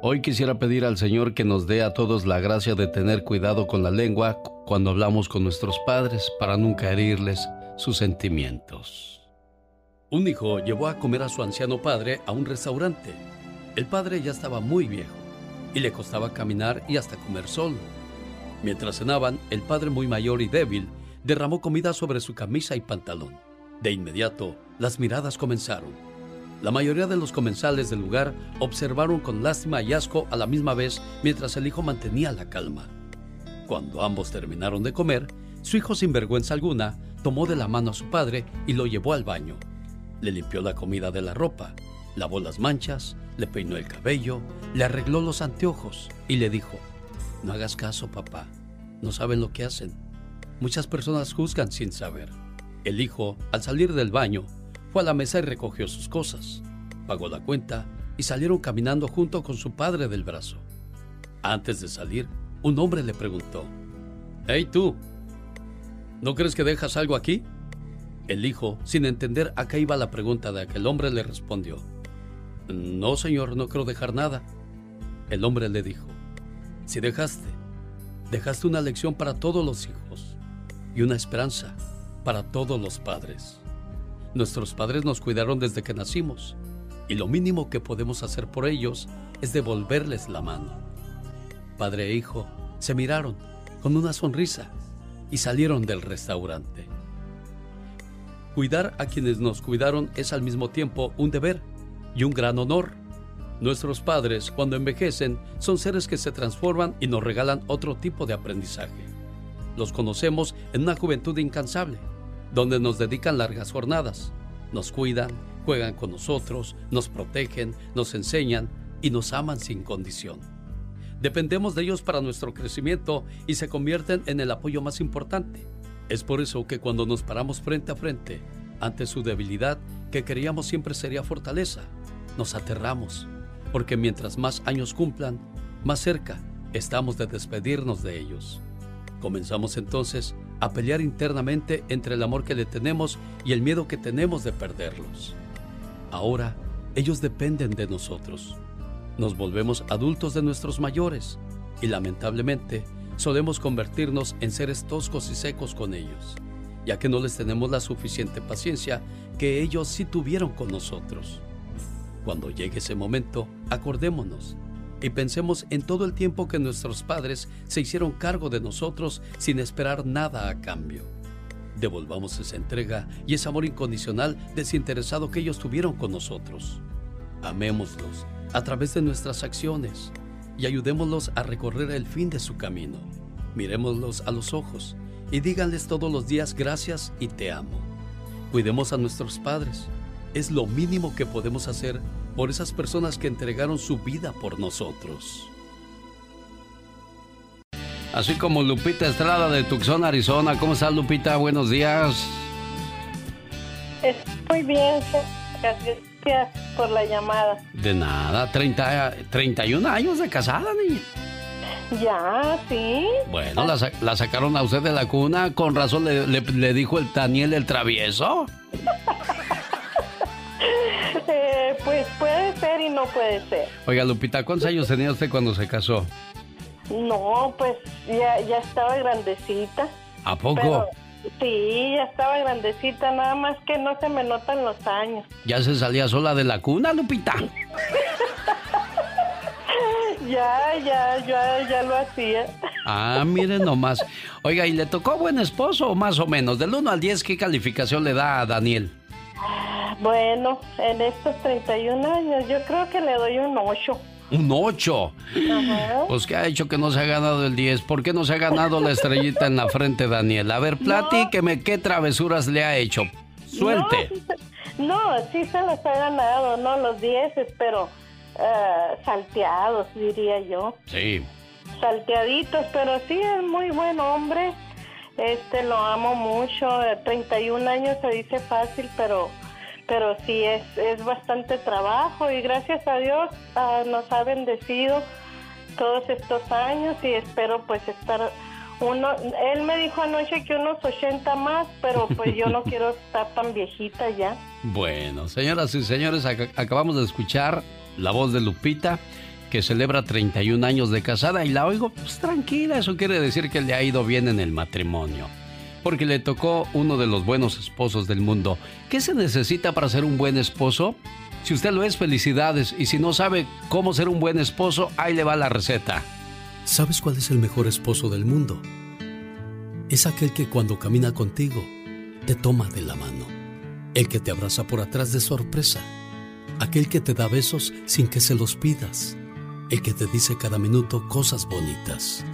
Hoy quisiera pedir al Señor que nos dé a todos la gracia de tener cuidado con la lengua cuando hablamos con nuestros padres para nunca herirles sus sentimientos. Un hijo llevó a comer a su anciano padre a un restaurante. El padre ya estaba muy viejo y le costaba caminar y hasta comer solo. Mientras cenaban, el padre muy mayor y débil derramó comida sobre su camisa y pantalón. De inmediato, las miradas comenzaron. La mayoría de los comensales del lugar observaron con lástima y asco a la misma vez mientras el hijo mantenía la calma. Cuando ambos terminaron de comer, su hijo sin vergüenza alguna tomó de la mano a su padre y lo llevó al baño. Le limpió la comida de la ropa, lavó las manchas, le peinó el cabello, le arregló los anteojos y le dijo, no hagas caso, papá, no saben lo que hacen. Muchas personas juzgan sin saber. El hijo, al salir del baño, fue a la mesa y recogió sus cosas, pagó la cuenta y salieron caminando junto con su padre del brazo. Antes de salir, un hombre le preguntó, Hey tú, ¿no crees que dejas algo aquí? El hijo, sin entender a qué iba la pregunta de aquel hombre, le respondió, No, señor, no creo dejar nada. El hombre le dijo, Si dejaste, dejaste una lección para todos los hijos y una esperanza para todos los padres. Nuestros padres nos cuidaron desde que nacimos y lo mínimo que podemos hacer por ellos es devolverles la mano. Padre e hijo se miraron con una sonrisa y salieron del restaurante. Cuidar a quienes nos cuidaron es al mismo tiempo un deber y un gran honor. Nuestros padres, cuando envejecen, son seres que se transforman y nos regalan otro tipo de aprendizaje. Los conocemos en una juventud incansable donde nos dedican largas jornadas. Nos cuidan, juegan con nosotros, nos protegen, nos enseñan y nos aman sin condición. Dependemos de ellos para nuestro crecimiento y se convierten en el apoyo más importante. Es por eso que cuando nos paramos frente a frente ante su debilidad, que creíamos siempre sería fortaleza, nos aterramos, porque mientras más años cumplan, más cerca estamos de despedirnos de ellos. Comenzamos entonces a pelear internamente entre el amor que le tenemos y el miedo que tenemos de perderlos. Ahora, ellos dependen de nosotros. Nos volvemos adultos de nuestros mayores y lamentablemente solemos convertirnos en seres toscos y secos con ellos, ya que no les tenemos la suficiente paciencia que ellos sí tuvieron con nosotros. Cuando llegue ese momento, acordémonos y pensemos en todo el tiempo que nuestros padres se hicieron cargo de nosotros sin esperar nada a cambio. Devolvamos esa entrega y ese amor incondicional desinteresado que ellos tuvieron con nosotros. Amémoslos a través de nuestras acciones y ayudémoslos a recorrer el fin de su camino. Mirémoslos a los ojos y díganles todos los días gracias y te amo. Cuidemos a nuestros padres. Es lo mínimo que podemos hacer por esas personas que entregaron su vida por nosotros. Así como Lupita Estrada de Tucson, Arizona. ¿Cómo estás, Lupita? Buenos días. Muy bien, gracias por la llamada. De nada, 30, 31 años de casada, niña. Ya, sí. Bueno, la, la, sacaron a usted de la cuna, con razón le, le, le dijo el Daniel el travieso. Eh, pues puede ser y no puede ser. Oiga, Lupita, ¿cuántos años tenía usted cuando se casó? No, pues ya, ya estaba grandecita. ¿A poco? Sí, ya estaba grandecita, nada más que no se me notan los años. ¿Ya se salía sola de la cuna, Lupita? ya, ya, ya, ya lo hacía. Ah, miren nomás. Oiga, ¿y le tocó buen esposo o más o menos? Del 1 al 10, ¿qué calificación le da a Daniel? Bueno, en estos 31 años yo creo que le doy un 8. ¿Un 8? Pues ¿qué ha hecho que no se ha ganado el 10? ¿Por qué no se ha ganado la estrellita en la frente, Daniel? A ver, platíqueme qué travesuras le ha hecho. Suelte. No, sí, se los ha ganado, no los 10, pero uh, salteados, diría yo. Sí. Salteaditos, pero sí es muy buen hombre. Este, lo amo mucho. 31 años se dice fácil, pero pero sí es, es bastante trabajo y gracias a Dios ah, nos ha bendecido todos estos años y espero pues estar uno, él me dijo anoche que unos 80 más, pero pues yo no quiero estar tan viejita ya. Bueno, señoras y señores, acabamos de escuchar la voz de Lupita, que celebra 31 años de casada y la oigo pues tranquila, eso quiere decir que le ha ido bien en el matrimonio. Porque le tocó uno de los buenos esposos del mundo. ¿Qué se necesita para ser un buen esposo? Si usted lo es, felicidades. Y si no sabe cómo ser un buen esposo, ahí le va la receta. ¿Sabes cuál es el mejor esposo del mundo? Es aquel que cuando camina contigo te toma de la mano, el que te abraza por atrás de sorpresa, aquel que te da besos sin que se los pidas, el que te dice cada minuto cosas bonitas.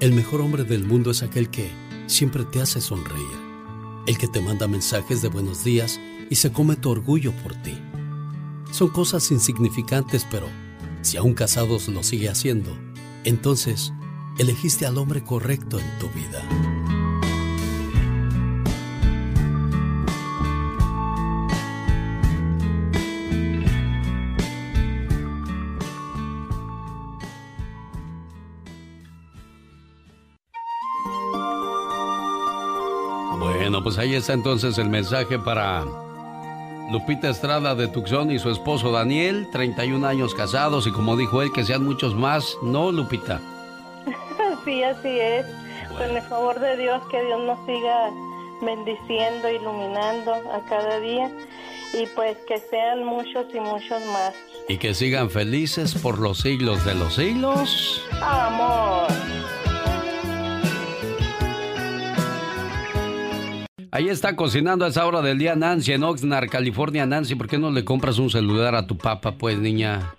El mejor hombre del mundo es aquel que siempre te hace sonreír, el que te manda mensajes de buenos días y se come tu orgullo por ti. Son cosas insignificantes, pero si aún casados lo sigue haciendo, entonces elegiste al hombre correcto en tu vida. Ahí está entonces el mensaje para Lupita Estrada de Tucson y su esposo Daniel, 31 años casados y como dijo él, que sean muchos más, ¿no, Lupita? Sí, así es. Con el favor de Dios, que Dios nos siga bendiciendo, iluminando a cada día y pues que sean muchos y muchos más. Y que sigan felices por los siglos de los siglos. Amor. Ahí está cocinando a esa hora del día Nancy en Oxnard, California. Nancy, ¿por qué no le compras un celular a tu papá, pues, niña?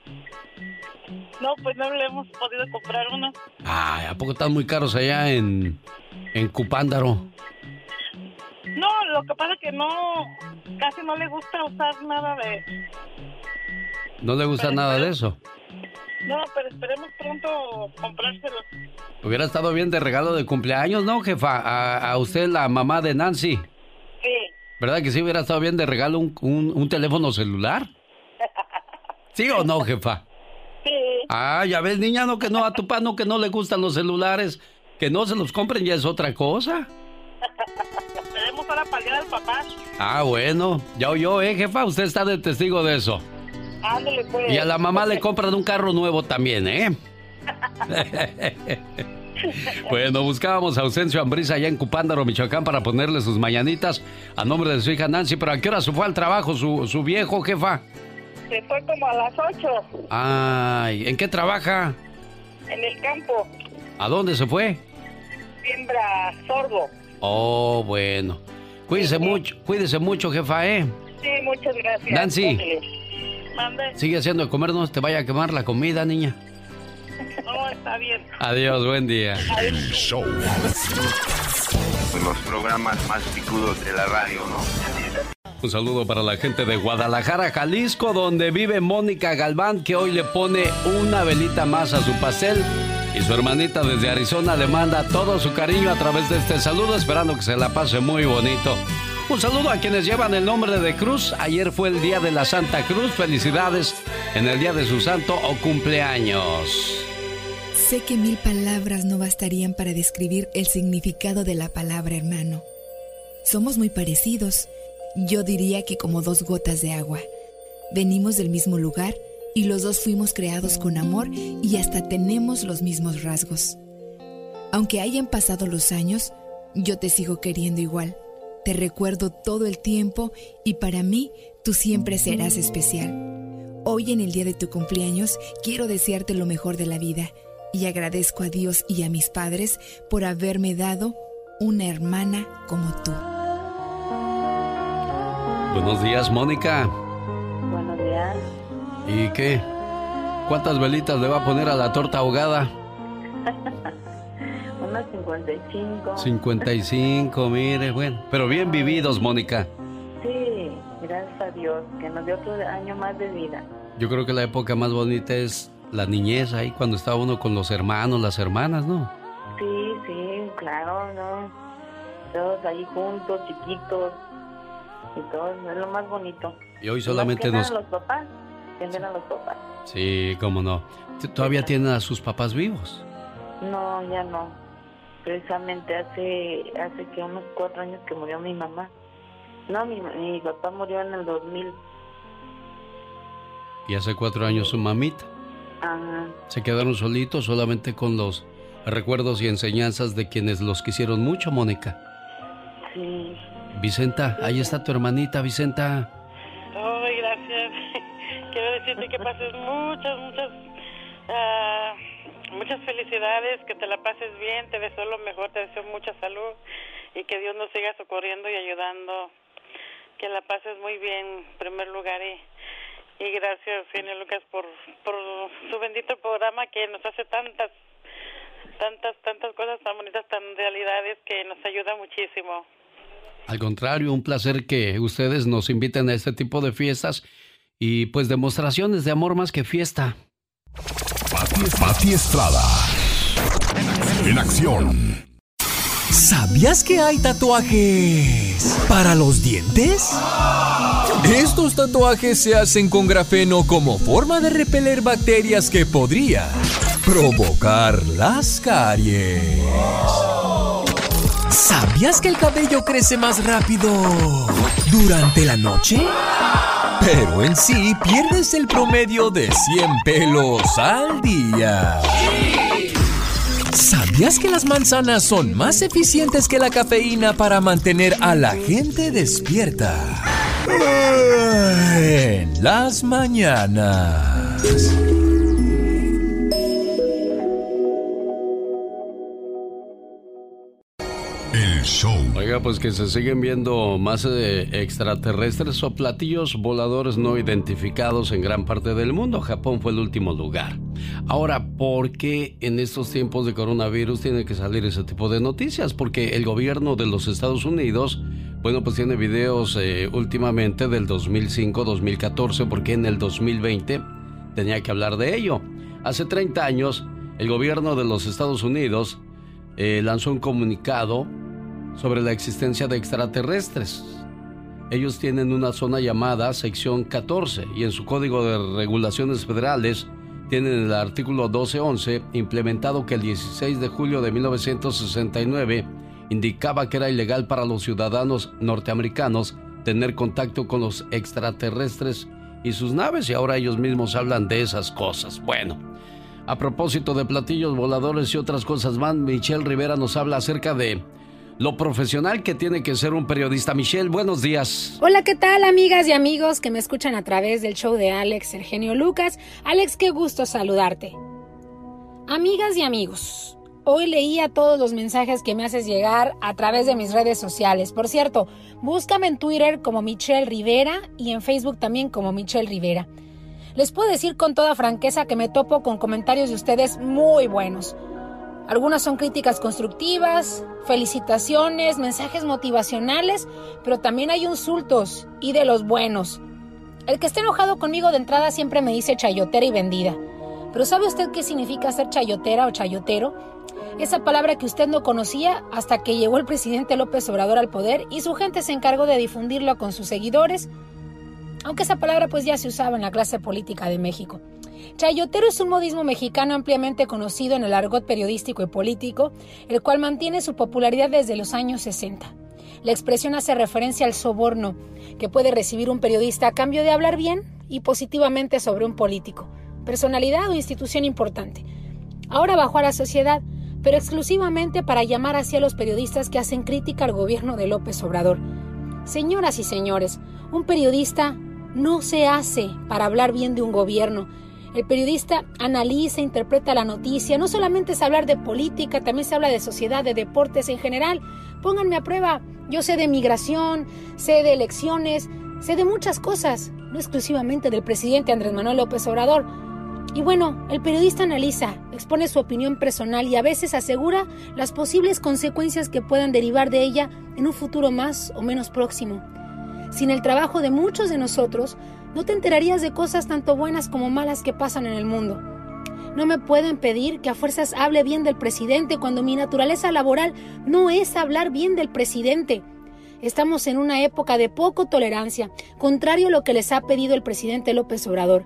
No, pues no le hemos podido comprar uno. Ay, ¿a poco están muy caros allá en, en Cupándaro? No, lo que pasa es que no, casi no le gusta usar nada de... ¿No le gusta nada de eso? No, pero esperemos pronto comprárselo. Hubiera estado bien de regalo de cumpleaños, ¿no, jefa? A, usted, la mamá de Nancy. Sí. ¿Verdad que sí hubiera estado bien de regalo un, un, teléfono celular? ¿Sí o no, jefa? Sí. Ah, ya ves, niña, no que no, a tu no que no le gustan los celulares, que no se los compren ya es otra cosa. Tenemos ahora para al papá. Ah, bueno, ya oyó, ¿eh, jefa? Usted está de testigo de eso. Ándale, pues. Y a la mamá le compran un carro nuevo también, ¿eh? bueno, buscábamos a Ausencio Ambrisa allá en Cupándaro, Michoacán, para ponerle sus mañanitas a nombre de su hija Nancy. Pero ¿a qué hora se fue al trabajo su, su viejo, jefa? Se fue como a las 8. Ay, ¿en qué trabaja? En el campo. ¿A dónde se fue? Siembra sordo. Oh, bueno. Cuídese mucho, cuídese mucho, jefa, ¿eh? Sí, muchas gracias. Nancy. Sigue haciendo de comer, no te vaya a quemar la comida, niña. No, está bien. Adiós, buen día. El show. Los programas más picudos de la radio, ¿no? Un saludo para la gente de Guadalajara, Jalisco, donde vive Mónica Galván, que hoy le pone una velita más a su pastel. Y su hermanita desde Arizona le manda todo su cariño a través de este saludo, esperando que se la pase muy bonito. Un saludo a quienes llevan el nombre de Cruz. Ayer fue el día de la Santa Cruz. Felicidades en el día de su santo o cumpleaños. Sé que mil palabras no bastarían para describir el significado de la palabra hermano. Somos muy parecidos. Yo diría que como dos gotas de agua. Venimos del mismo lugar y los dos fuimos creados con amor y hasta tenemos los mismos rasgos. Aunque hayan pasado los años, yo te sigo queriendo igual te recuerdo todo el tiempo y para mí tú siempre serás especial. Hoy en el día de tu cumpleaños quiero desearte lo mejor de la vida y agradezco a Dios y a mis padres por haberme dado una hermana como tú. Buenos días, Mónica. Buenos días. ¿Y qué? ¿Cuántas velitas le va a poner a la torta ahogada? 55. 55, mire, bueno. Pero bien vividos, Mónica. Sí, gracias a Dios, que nos dio otro año más de vida. Yo creo que la época más bonita es la niñez, ahí cuando estaba uno con los hermanos, las hermanas, ¿no? Sí, sí, claro, ¿no? Todos ahí juntos, chiquitos, y todo, es lo más bonito. Y hoy solamente nos... los papás. atienden a los papás. Sí, cómo no. ¿Todavía tienen a sus papás vivos? No, ya no. Precisamente hace hace que unos cuatro años que murió mi mamá. No, mi, mi papá murió en el 2000. Y hace cuatro años su mamita. Ajá. Se quedaron solitos solamente con los recuerdos y enseñanzas de quienes los quisieron mucho, Mónica. Sí. Vicenta, ahí está tu hermanita, Vicenta. Ay, gracias. Quiero decirte que pases muchas, muchas, ah, muchas felicidades, que te la pases bien, te deseo lo mejor, te deseo mucha salud y que Dios nos siga socorriendo y ayudando. Que la pases muy bien, en primer lugar, y, y gracias, genio Lucas, por, por su bendito programa que nos hace tantas, tantas, tantas cosas tan bonitas, tan realidades que nos ayuda muchísimo. Al contrario, un placer que ustedes nos inviten a este tipo de fiestas y pues demostraciones de amor más que fiesta. Pati Estrada. En acción. ¿Sabías que hay tatuajes para los dientes? Estos tatuajes se hacen con grafeno como forma de repeler bacterias que podrían provocar las caries. ¿Sabías que el cabello crece más rápido durante la noche? Pero en sí pierdes el promedio de 100 pelos al día. ¿Sabías que las manzanas son más eficientes que la cafeína para mantener a la gente despierta? En las mañanas. El show. Oiga, pues que se siguen viendo más eh, extraterrestres o platillos voladores no identificados en gran parte del mundo. Japón fue el último lugar. Ahora, ¿por qué en estos tiempos de coronavirus tiene que salir ese tipo de noticias? Porque el gobierno de los Estados Unidos, bueno, pues tiene videos eh, últimamente del 2005-2014, porque en el 2020 tenía que hablar de ello. Hace 30 años, el gobierno de los Estados Unidos eh, lanzó un comunicado sobre la existencia de extraterrestres. Ellos tienen una zona llamada sección 14 y en su código de regulaciones federales tienen el artículo 1211 implementado que el 16 de julio de 1969 indicaba que era ilegal para los ciudadanos norteamericanos tener contacto con los extraterrestres y sus naves y ahora ellos mismos hablan de esas cosas. Bueno, a propósito de platillos voladores y otras cosas más, Michelle Rivera nos habla acerca de lo profesional que tiene que ser un periodista. Michelle, buenos días. Hola, ¿qué tal amigas y amigos que me escuchan a través del show de Alex Eugenio Lucas? Alex, qué gusto saludarte. Amigas y amigos, hoy leía todos los mensajes que me haces llegar a través de mis redes sociales. Por cierto, búscame en Twitter como Michelle Rivera y en Facebook también como Michelle Rivera. Les puedo decir con toda franqueza que me topo con comentarios de ustedes muy buenos. Algunas son críticas constructivas, felicitaciones, mensajes motivacionales, pero también hay insultos y de los buenos. El que esté enojado conmigo de entrada siempre me dice chayotera y vendida. Pero ¿sabe usted qué significa ser chayotera o chayotero? Esa palabra que usted no conocía hasta que llegó el presidente López Obrador al poder y su gente se encargó de difundirlo con sus seguidores, aunque esa palabra pues ya se usaba en la clase política de México. Chayotero es un modismo mexicano ampliamente conocido en el argot periodístico y político, el cual mantiene su popularidad desde los años 60. La expresión hace referencia al soborno que puede recibir un periodista a cambio de hablar bien y positivamente sobre un político, personalidad o institución importante. Ahora bajó a la sociedad, pero exclusivamente para llamar hacia los periodistas que hacen crítica al gobierno de López Obrador. Señoras y señores, un periodista no se hace para hablar bien de un gobierno, el periodista analiza, interpreta la noticia. No solamente es hablar de política, también se habla de sociedad, de deportes en general. Pónganme a prueba. Yo sé de migración, sé de elecciones, sé de muchas cosas, no exclusivamente del presidente Andrés Manuel López Obrador. Y bueno, el periodista analiza, expone su opinión personal y a veces asegura las posibles consecuencias que puedan derivar de ella en un futuro más o menos próximo. Sin el trabajo de muchos de nosotros, no te enterarías de cosas tanto buenas como malas que pasan en el mundo. No me pueden pedir que a fuerzas hable bien del presidente cuando mi naturaleza laboral no es hablar bien del presidente. Estamos en una época de poco tolerancia, contrario a lo que les ha pedido el presidente López Obrador.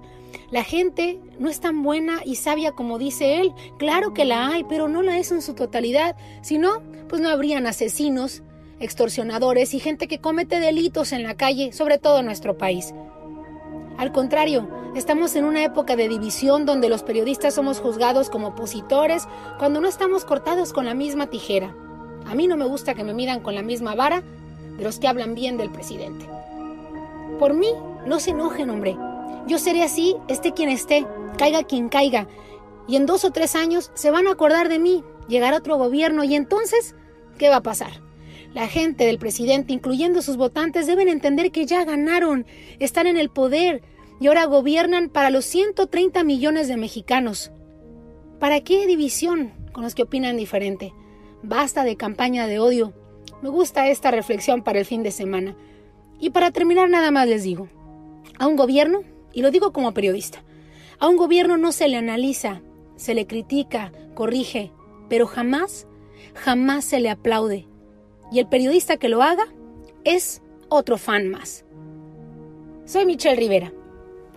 La gente no es tan buena y sabia como dice él. Claro que la hay, pero no la es en su totalidad. Si no, pues no habrían asesinos, extorsionadores y gente que comete delitos en la calle, sobre todo en nuestro país. Al contrario, estamos en una época de división donde los periodistas somos juzgados como opositores cuando no estamos cortados con la misma tijera. A mí no me gusta que me midan con la misma vara de los que hablan bien del presidente. Por mí, no se enojen, hombre. Yo seré así, esté quien esté, caiga quien caiga. Y en dos o tres años se van a acordar de mí, llegará otro gobierno y entonces, ¿qué va a pasar? La gente del presidente, incluyendo sus votantes, deben entender que ya ganaron, están en el poder y ahora gobiernan para los 130 millones de mexicanos. ¿Para qué división con los que opinan diferente? Basta de campaña de odio. Me gusta esta reflexión para el fin de semana. Y para terminar nada más les digo, a un gobierno, y lo digo como periodista, a un gobierno no se le analiza, se le critica, corrige, pero jamás, jamás se le aplaude y el periodista que lo haga es otro fan más. Soy Michelle Rivera.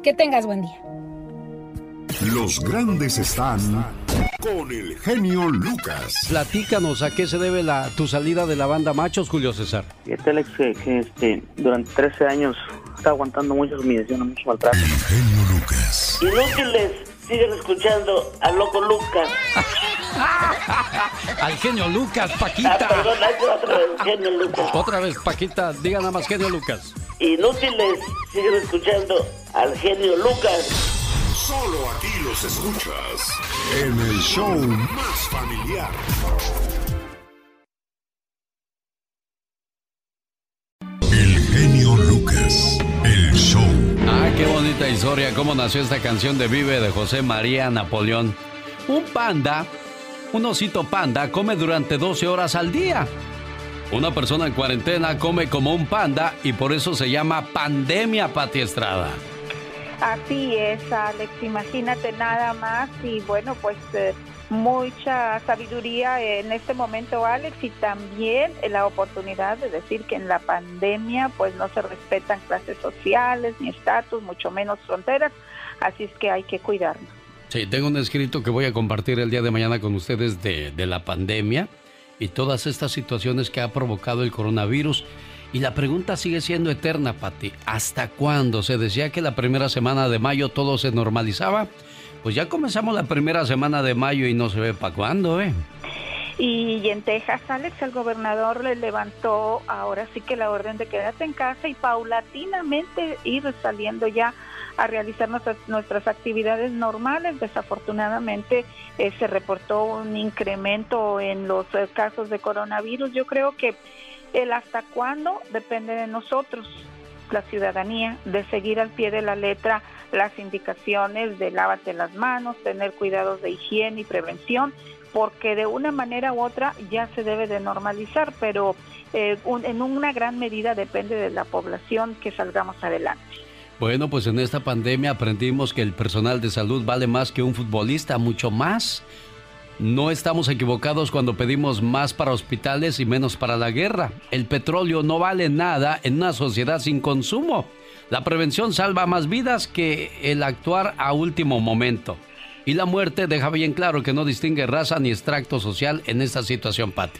Que tengas buen día. Los grandes están con el genio Lucas. Platícanos a qué se debe la, tu salida de la banda Machos, Julio César. Fíjate, Alex, que, este, durante 13 años está aguantando muchas humillaciones, mucho maltrato. El genio Lucas. Inútiles, siguen escuchando al loco Lucas. Al genio Lucas, Paquita. Ah, perdón, otra vez, genio Lucas. Otra vez, Paquita, diga nada más genio Lucas. Inútiles, siguen escuchando al genio Lucas. Solo aquí los escuchas en el show más familiar. El genio Lucas, el show. Ah, qué bonita historia, cómo nació esta canción de Vive de José María Napoleón. Un panda, un osito panda, come durante 12 horas al día. Una persona en cuarentena come como un panda y por eso se llama pandemia, Pati Estrada. Así es, Alex, imagínate nada más y bueno, pues eh, mucha sabiduría en este momento, Alex, y también la oportunidad de decir que en la pandemia pues no se respetan clases sociales ni estatus, mucho menos fronteras, así es que hay que cuidarnos. Sí, tengo un escrito que voy a compartir el día de mañana con ustedes de, la pandemia y todas estas situaciones que ha provocado el coronavirus. Y la pregunta sigue siendo eterna, Pati. ¿Hasta cuándo? Se decía que la primera semana de mayo todo se normalizaba. Pues ya comenzamos la primera semana de mayo y no se ve para cuándo, ¿eh? Y en Texas, Alex, el gobernador le levantó ahora sí que la orden de quédate en casa y paulatinamente ir saliendo ya a realizar nuestras, nuestras actividades normales. Desafortunadamente eh, se reportó un incremento en los eh, casos de coronavirus. Yo creo que el hasta cuándo depende de nosotros, la ciudadanía, de seguir al pie de la letra las indicaciones de lávate las manos, tener cuidados de higiene y prevención, porque de una manera u otra ya se debe de normalizar, pero eh, un- en una gran medida depende de la población que salgamos adelante. Bueno, pues en esta pandemia aprendimos que el personal de salud vale más que un futbolista, mucho más. No estamos equivocados cuando pedimos más para hospitales y menos para la guerra. El petróleo no vale nada en una sociedad sin consumo. La prevención salva más vidas que el actuar a último momento. Y la muerte deja bien claro que no distingue raza ni extracto social en esta situación, Pati.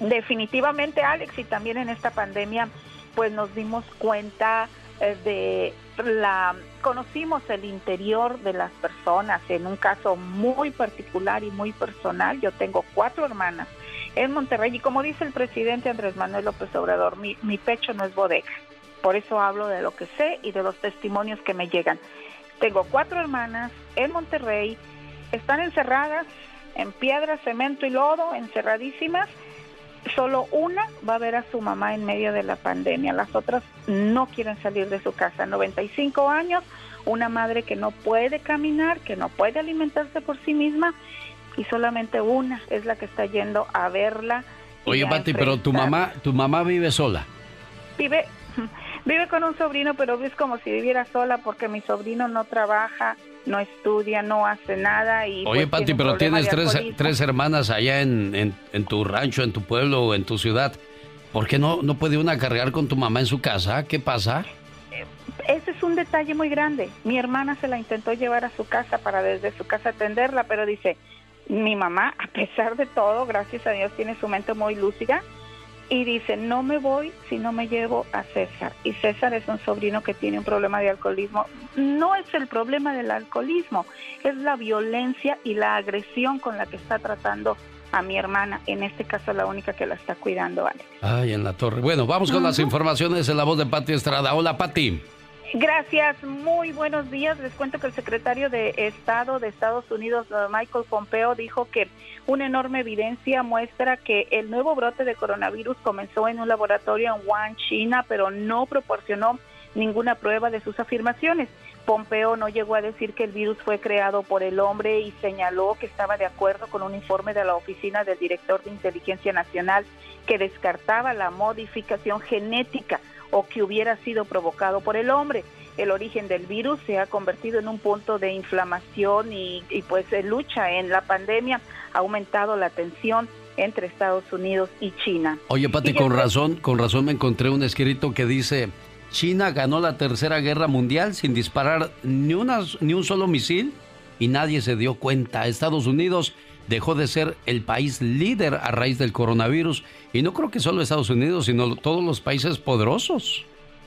Definitivamente, Alex, y también en esta pandemia, pues nos dimos cuenta de la, conocimos el interior de las personas, en un caso muy particular y muy personal. Yo tengo cuatro hermanas en Monterrey y como dice el presidente Andrés Manuel López Obrador, mi, mi pecho no es bodega. Por eso hablo de lo que sé y de los testimonios que me llegan. Tengo cuatro hermanas en Monterrey, están encerradas en piedra, cemento y lodo, encerradísimas. Solo una va a ver a su mamá en medio de la pandemia. Las otras no quieren salir de su casa. 95 años, una madre que no puede caminar, que no puede alimentarse por sí misma y solamente una es la que está yendo a verla. Oye, a Pati, pero tu mamá, tu mamá vive sola. Vive, vive con un sobrino, pero es como si viviera sola porque mi sobrino no trabaja, no estudia, no hace nada. Y Oye, pues, Pati, tiene pero tienes tres, tres hermanas allá en, en- en tu rancho, en tu pueblo o en tu ciudad. ¿Por qué no, no puede una cargar con tu mamá en su casa? ¿Qué pasa? Ese es un detalle muy grande. Mi hermana se la intentó llevar a su casa para desde su casa atenderla, pero dice, mi mamá, a pesar de todo, gracias a Dios, tiene su mente muy lúcida y dice, no me voy si no me llevo a César. Y César es un sobrino que tiene un problema de alcoholismo. No es el problema del alcoholismo, es la violencia y la agresión con la que está tratando a mi hermana, en este caso la única que la está cuidando, Alex. Ay, en la torre. Bueno, vamos con las informaciones en la voz de Pati Estrada. Hola, Pati. Gracias, muy buenos días. Les cuento que el secretario de Estado de Estados Unidos, Michael Pompeo, dijo que una enorme evidencia muestra que el nuevo brote de coronavirus comenzó en un laboratorio en Wuhan, China, pero no proporcionó ninguna prueba de sus afirmaciones. Pompeo no llegó a decir que el virus fue creado por el hombre y señaló que estaba de acuerdo con un informe de la Oficina del Director de Inteligencia Nacional que descartaba la modificación genética o que hubiera sido provocado por el hombre. El origen del virus se ha convertido en un punto de inflamación y, pues lucha en la pandemia, ha aumentado la tensión entre Estados Unidos y China. Oye, Pati, con razón, con razón me encontré un escrito que dice China ganó la Tercera Guerra Mundial sin disparar ni, una, ni un solo misil y nadie se dio cuenta. Estados Unidos dejó de ser el país líder a raíz del coronavirus y no creo que solo Estados Unidos, sino todos los países poderosos.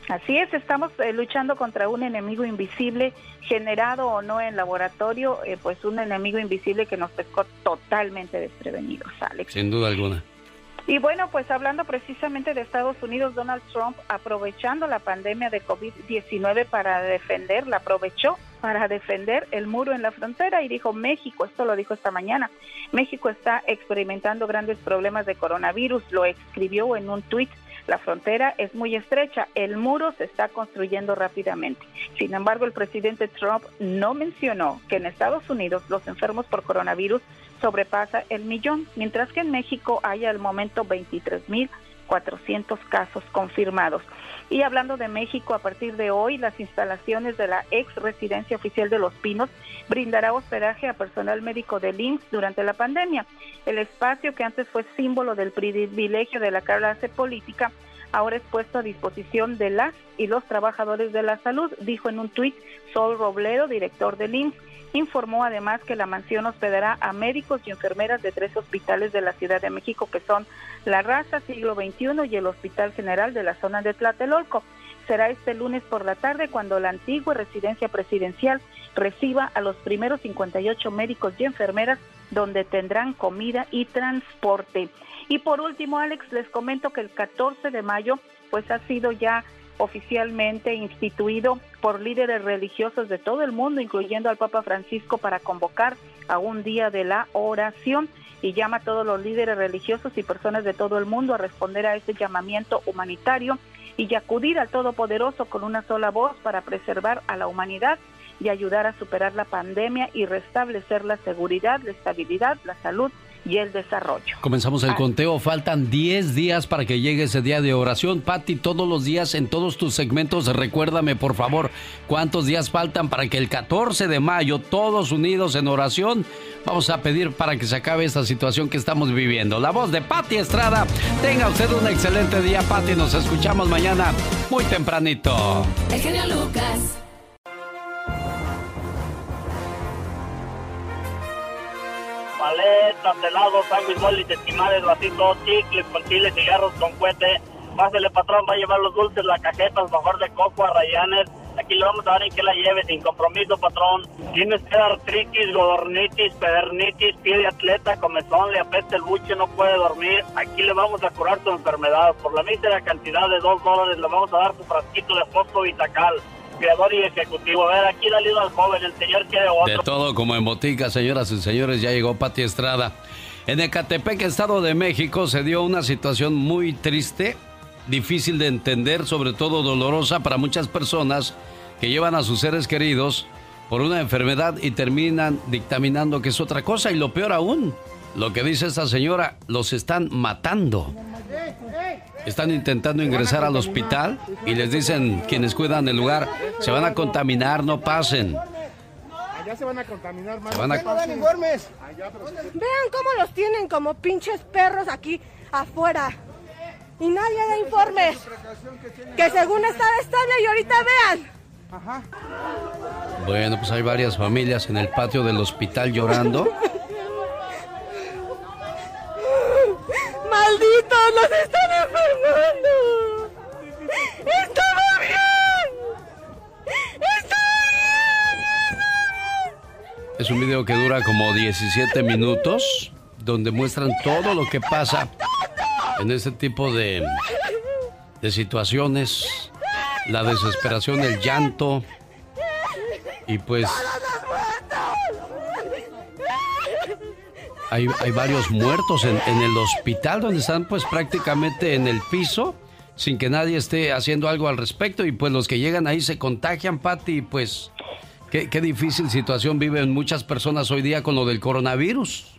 Así es, estamos eh, luchando contra un enemigo invisible, generado o no en laboratorio, eh, pues un enemigo invisible que nos pescó totalmente desprevenidos, Alex. Sin duda alguna. Y bueno, pues hablando precisamente de Estados Unidos, Donald Trump aprovechando la pandemia de COVID-19 para defender, la aprovechó para defender el muro en la frontera y dijo México, esto lo dijo esta mañana, México está experimentando grandes problemas de coronavirus, lo escribió en un tuit la frontera es muy estrecha, el muro se está construyendo rápidamente. Sin embargo, el presidente Trump no mencionó que en Estados Unidos los enfermos por coronavirus sobrepasa el millón, mientras que en México hay al momento 23.400 casos confirmados. Y hablando de México, a partir de hoy, las instalaciones de la ex residencia oficial de Los Pinos brindará hospedaje a personal médico del IMSS durante la pandemia. El espacio que antes fue símbolo del privilegio de la clase política ahora es puesto a disposición de las y los trabajadores de la salud, dijo en un tuit Sol Robledo, director del IMSS. Informó además que la mansión hospedará a médicos y enfermeras de tres hospitales de la Ciudad de México, que son La Raza, Siglo XXI y el Hospital General de la zona de Tlatelolco. Será este lunes por la tarde cuando la antigua residencia presidencial reciba a los primeros 58 médicos y enfermeras donde tendrán comida y transporte. Y por último, Alex, les comento que el 14 de mayo pues ha sido ya oficialmente instituido por líderes religiosos de todo el mundo, incluyendo al Papa Francisco, para convocar a un día de la oración. Y llama a todos los líderes religiosos y personas de todo el mundo a responder a ese llamamiento humanitario y acudir al Todopoderoso con una sola voz para preservar a la humanidad y ayudar a superar la pandemia y restablecer la seguridad, la estabilidad, la salud y el desarrollo. Comenzamos el conteo, faltan 10 días para que llegue ese día de oración. Patti, todos los días en todos tus segmentos, recuérdame por favor cuántos días faltan para que el 14 de mayo, todos unidos en oración, vamos a pedir para que se acabe esta situación que estamos viviendo. La voz de Patti Estrada, tenga usted un excelente día, Patti, nos escuchamos mañana muy tempranito. El Lucas. Paletas, helados, sándwich, bolis, esquimales, vasitos, chicles con chile, cigarros con cohete. Pásele, patrón, va a llevar los dulces, las cajetas, mejor de coco a rayanes. Aquí le vamos a dar en que la lleve, sin compromiso, patrón. Tienes que artritis, godornitis, pedernitis, pie de atleta, comezón, le apesta el buche, no puede dormir. Aquí le vamos a curar tu enfermedad. Por la mísera cantidad de dos dólares le vamos a dar su frasquito de fosfo vitacal creador y ejecutivo. A ver, aquí dale al joven, el señor quiere otro. De todo como en botica, señoras y señores, ya llegó Pati Estrada. En Ecatepec, Estado de México, se dio una situación muy triste, difícil de entender, sobre todo dolorosa para muchas personas que llevan a sus seres queridos por una enfermedad y terminan dictaminando que es otra cosa. Y lo peor aún, lo que dice esta señora, los están matando. Están intentando ingresar al hospital y les dicen quienes cuidan el lugar, se van a contaminar, no pasen. Allá se van a contaminar más. Van a... informes. Vean cómo los tienen como pinches perros aquí afuera. y nadie da informes. Que según estaba estable y ahorita vean. Ajá. Bueno, pues hay varias familias en el patio del hospital llorando. ¡Malditos! ¡Los están enfermando! ¡Estaba bien! Es un video que dura como 17 minutos, donde muestran todo lo que pasa en este tipo de, de situaciones. La desesperación, el llanto. Y pues hay, hay varios muertos en, en, el hospital donde están pues prácticamente en el piso sin que nadie esté haciendo algo al respecto y pues los que llegan ahí se contagian, Patti, pues Qué, difícil situación viven muchas personas hoy día con lo del coronavirus.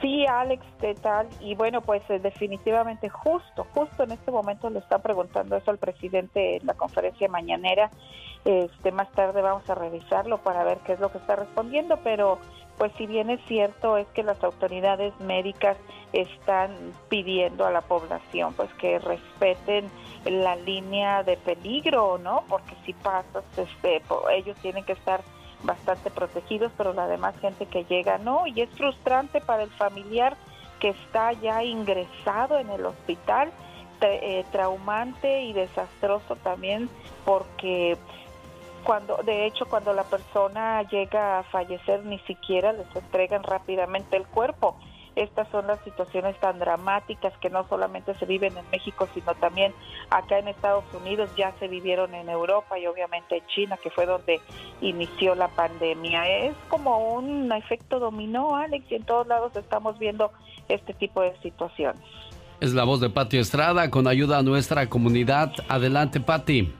Sí, Alex, ¿qué tal? Y bueno, pues eh, definitivamente justo, justo en este momento le está preguntando eso al presidente en la conferencia mañanera. Este, más tarde vamos a revisarlo para ver qué es lo que está respondiendo, pero pues si bien es cierto es que las autoridades médicas están pidiendo a la población pues que respeten la línea de peligro, ¿no? Porque si pasas, este, ellos tienen que estar bastante protegidos, pero la demás gente que llega no, y es frustrante para el familiar que está ya ingresado en el hospital, eh, traumante y desastroso también porque cuando de hecho cuando la persona llega a fallecer ni siquiera les entregan rápidamente el cuerpo. Estas son las situaciones tan dramáticas que no solamente se viven en México, sino también acá en Estados Unidos, ya se vivieron en Europa y obviamente en China, que fue donde inició la pandemia. Es como un efecto dominó, Alex, y en todos lados estamos viendo este tipo de situaciones. Es la voz de Pati Estrada con ayuda a nuestra comunidad. Adelante, Pati.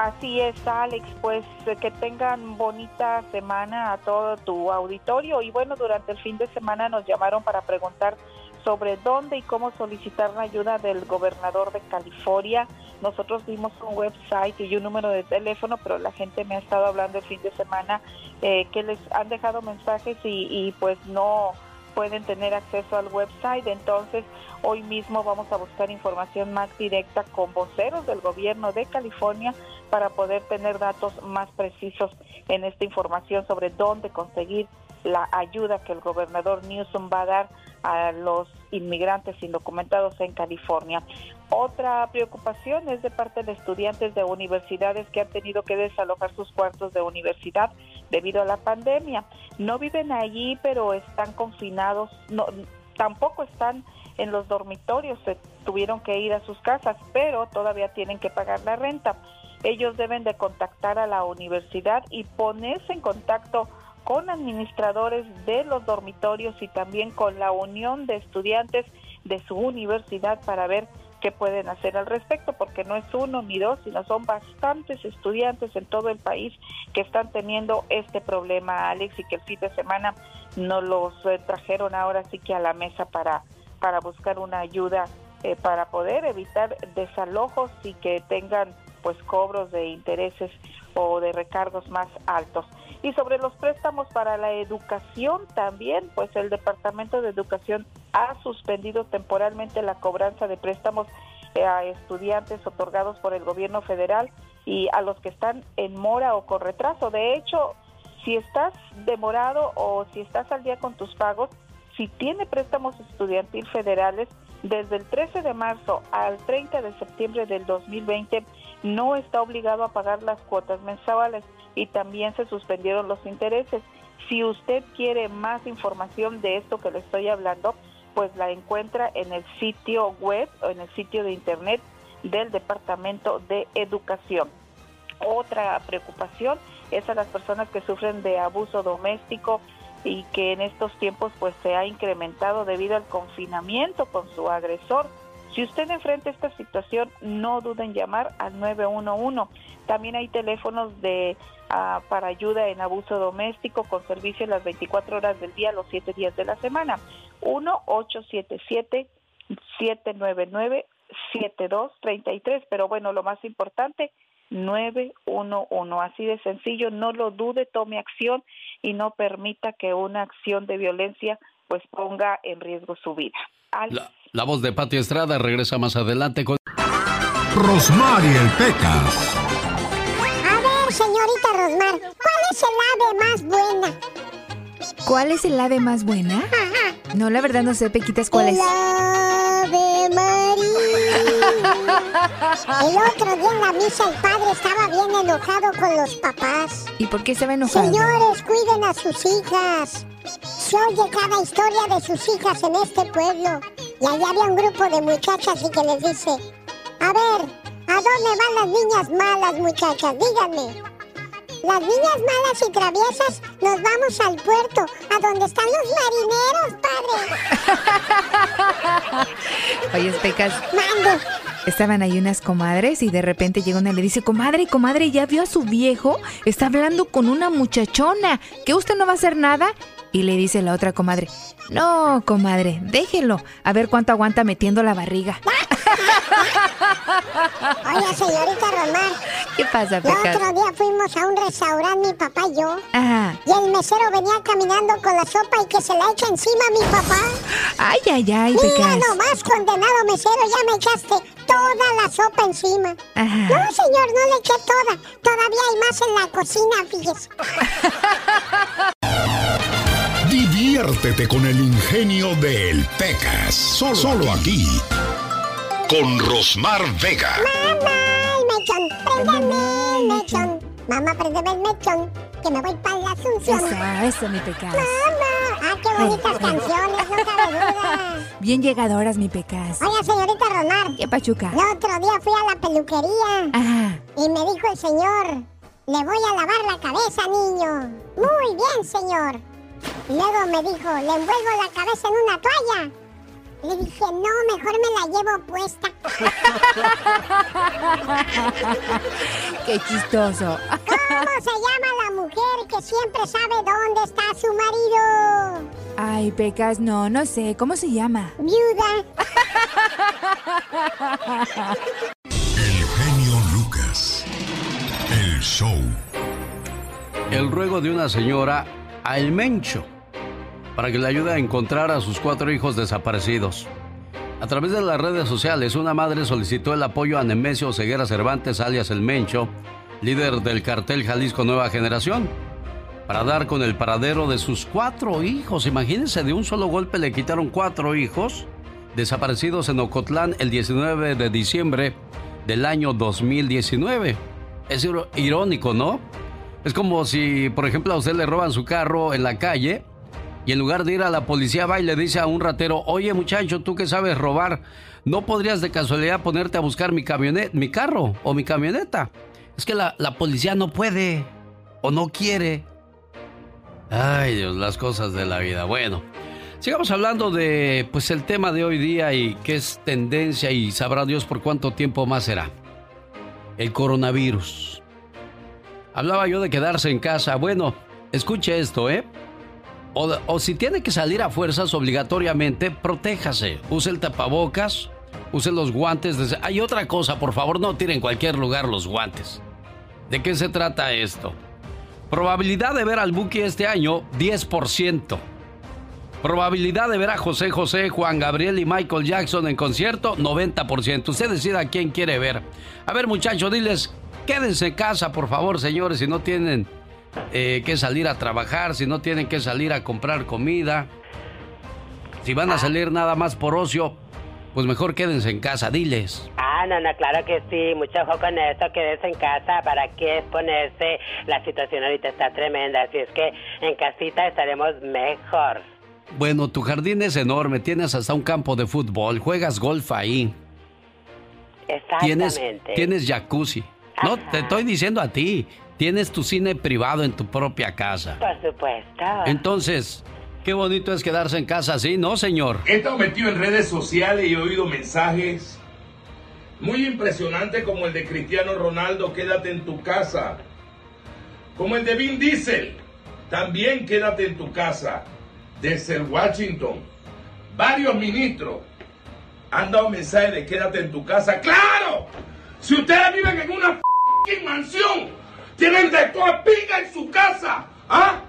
Así es, Alex, pues eh, que tengan bonita semana a todo tu auditorio y bueno, durante el fin de semana nos llamaron para preguntar sobre dónde y cómo solicitar la ayuda del gobernador de California. Nosotros dimos un website y un número de teléfono, pero la gente me ha estado hablando el fin de semana eh, que les han dejado mensajes y, y pues no pueden tener acceso al website. Entonces, hoy mismo vamos a buscar información más directa con voceros del gobierno de California para poder tener datos más precisos en esta información sobre dónde conseguir la ayuda que el gobernador Newsom va a dar a los inmigrantes indocumentados en California. Otra preocupación es de parte de estudiantes de universidades que han tenido que desalojar sus cuartos de universidad debido a la pandemia. No viven allí, pero están confinados, no, tampoco están en los dormitorios, se tuvieron que ir a sus casas, pero todavía tienen que pagar la renta. Ellos deben de contactar a la universidad y ponerse en contacto con administradores de los dormitorios y también con la unión de estudiantes de su universidad para ver qué pueden hacer al respecto, porque no es uno ni dos, sino son bastantes estudiantes en todo el país que están teniendo este problema, Alex, y que el fin de semana nos los eh, trajeron ahora sí que a la mesa para, para buscar una ayuda eh, para poder evitar desalojos y que tengan pues cobros de intereses o de recargos más altos. Y sobre los préstamos para la educación también, pues el Departamento de Educación ha suspendido temporalmente la cobranza de préstamos eh, a estudiantes otorgados por el gobierno federal y a los que están en mora o con retraso. De hecho, si estás demorado o si estás al día con tus pagos, si tiene préstamos estudiantil federales, desde el 13 de marzo al 30 de septiembre del 2020 no está obligado a pagar las cuotas mensuales y también se suspendieron los intereses. Si usted quiere más información de esto que le estoy hablando, pues la encuentra en el sitio web o en el sitio de internet del Departamento de Educación. Otra preocupación es a las personas que sufren de abuso doméstico y que en estos tiempos pues se ha incrementado debido al confinamiento con su agresor. Si usted enfrenta esta situación, no duden en llamar al 911. También hay teléfonos de ah, para ayuda en abuso doméstico con servicio las 24 horas del día, los 7 días de la semana. 1-877-799-7233. Pero bueno, lo más importante, 911. Así de sencillo, no lo dude, tome acción y no permita que una acción de violencia pues ponga en riesgo su vida. La, voz de Pati Estrada regresa más adelante con... Rosmarie Pecas. A ver, señorita Rosmar, ¿cuál es el ave más buena? ¿Cuál es el ave más buena? No, la verdad no sé, Pequitas, ¿cuál es? El ave María. El otro día en la misa el padre estaba bien enojado con los papás. ¿Y por qué se va enojado? Señores, cuiden a sus hijas. Se oye cada historia de sus hijas en este pueblo. Y allá había un grupo de muchachas y que les dice, a ver, ¿a dónde van las niñas malas, muchachas? Díganme. Las niñas malas y traviesas nos vamos al puerto, a donde están los marineros, padre. Oye, Pecas. Mande. Estaban ahí unas comadres y de repente llega una y le dice, comadre, comadre, ¿ya vio a su viejo? Está hablando con una muchachona. ¿Que usted no va a hacer nada? Y le dice la otra comadre, no, comadre, déjelo. A ver cuánto aguanta metiendo la barriga. Oye, señorita Romar. ¿Qué pasa, El Pecas? otro día fuimos a un restaurante, mi papá y yo. Ajá. Y el mesero venía caminando con la sopa y que se la echa encima a mi papá. Ay, ay, ay, Mira nomás, condenado mesero, ya me echaste toda la sopa encima. Ajá. No, señor, no le eché toda. Todavía hay más en la cocina, fíjese. Diviértete con el ingenio del Pecas. Solo, solo aquí. Con Rosmar Vega. Mamá, el mechón, préndeme el mechón. Mamá, préndeme el mechón, que me voy para la Asunción. Eso, eso, mi Pecas. Mamá, ah, qué bonitas canciones, no cabe duda. Bien llegadoras, mi Pecas. Oiga, señorita Romar. ¿Qué pachuca? El otro día fui a la peluquería. Ajá. Y me dijo el señor, le voy a lavar la cabeza, niño. Muy bien, señor. Luego me dijo, le envuelvo la cabeza en una toalla. Le dije, no, mejor me la llevo puesta. Qué chistoso. ¿Cómo se llama la mujer que siempre sabe dónde está su marido? Ay, Pecas, no, no sé. ¿Cómo se llama? Viuda. El genio Lucas. El show. El ruego de una señora a El Mencho para que le ayude a encontrar a sus cuatro hijos desaparecidos. A través de las redes sociales, una madre solicitó el apoyo a Nemesio Ceguera Cervantes, alias El Mencho, líder del cartel Jalisco Nueva Generación, para dar con el paradero de sus cuatro hijos. Imagínense, de un solo golpe le quitaron cuatro hijos desaparecidos en Ocotlán el 19 de diciembre del año 2019. Es irónico, ¿no? Es como si, por ejemplo, a usted le roban su carro en la calle y en lugar de ir a la policía va y le dice a un ratero, oye muchacho, tú que sabes robar, ¿no podrías de casualidad ponerte a buscar mi camioneta, mi carro o mi camioneta? Es que la, la policía no puede o no quiere. Ay Dios, las cosas de la vida. Bueno, sigamos hablando de pues el tema de hoy día y que es tendencia y sabrá Dios por cuánto tiempo más será. El coronavirus. Hablaba yo de quedarse en casa. Bueno, escuche esto, ¿eh? O, si tiene que salir a fuerzas obligatoriamente, protéjase. Use el tapabocas, use los guantes. de- Hay otra cosa, por favor, no tire en cualquier lugar los guantes. ¿De qué se trata esto? Probabilidad de ver al Buki este año, 10%. Probabilidad de ver a José José, Juan Gabriel y Michael Jackson en concierto, 90%. Usted decida quién quiere ver. A ver, muchachos, diles, quédense en casa, por favor, señores, si no tienen eh, que salir a trabajar, si no tienen que salir a comprar comida, si van a salir nada más por ocio, pues mejor quédense en casa, diles. Ah, no, no, claro que sí. Mucho ojo con eso. Quédese en casa. ¿Para qué exponerse? La situación ahorita está tremenda. Así es que en casita estaremos mejor. Bueno, tu jardín es enorme, tienes hasta un campo de fútbol, juegas golf ahí, tienes, Exactamente. tienes jacuzzi. No, te estoy diciendo a ti, tienes tu cine privado en tu propia casa. Por supuesto. Entonces, qué bonito es quedarse en casa así, ¿no, señor? He estado metido en redes sociales y he oído mensajes muy impresionantes como el de Cristiano Ronaldo, quédate en tu casa. Como el de Vin Diesel, también quédate en tu casa. Desde el Washington, varios ministros han dado mensajes de quédate en tu casa. ¡Claro! Si ustedes viven en una mansión, tienen de toda pica en su casa, ¿ah?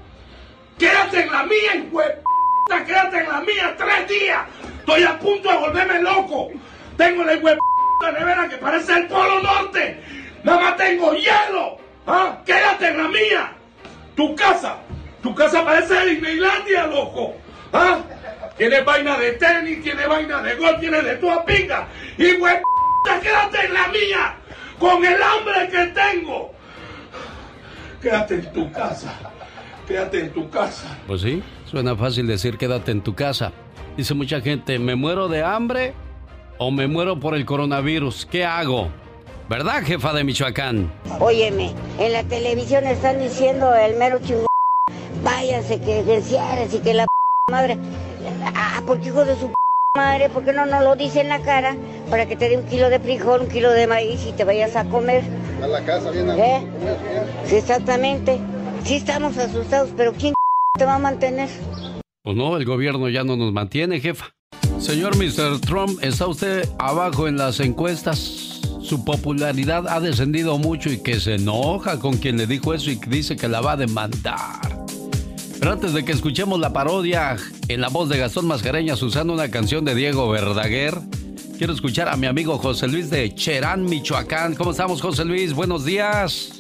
Quédate en la mía, p***, quédate en la mía tres días. Estoy a punto de volverme loco. Tengo la de nevera que parece el Polo Norte. Nada más tengo hielo. ¿Ah? Quédate en la mía. Tu casa. Tu casa parece Disneylandia, loco. ¿Ah? Tiene vaina de tenis, tiene vaina de gol, tiene de tu pinga. Y güey, quédate en la mía. Con el hambre que tengo. Quédate en tu casa. Quédate en tu casa. Pues sí, suena fácil decir quédate en tu casa. Dice mucha gente, ¿me muero de hambre o me muero por el coronavirus? ¿Qué hago? ¿Verdad, jefa de Michoacán? Óyeme, en la televisión están diciendo el mero chingón, váyase que ejerciares y que la madre. Ah, porque hijo de su madre, ¿por qué no nos lo dice en la cara para que te dé un kilo de frijol, un kilo de maíz y te vayas a comer? A la casa bien ¿Eh? Sí, exactamente. Sí estamos asustados, pero ¿quién te va a mantener? Pues no, el gobierno ya no nos mantiene, jefa. Señor Mr. Trump, ¿está usted abajo en las encuestas? Su popularidad ha descendido mucho y que se enoja con quien le dijo eso y dice que la va a demandar. Pero antes de que escuchemos la parodia en la voz de Gastón Mascareñas usando una canción de Diego Verdaguer, quiero escuchar a mi amigo José Luis de Cherán, Michoacán. ¿Cómo estamos, José Luis? Buenos días.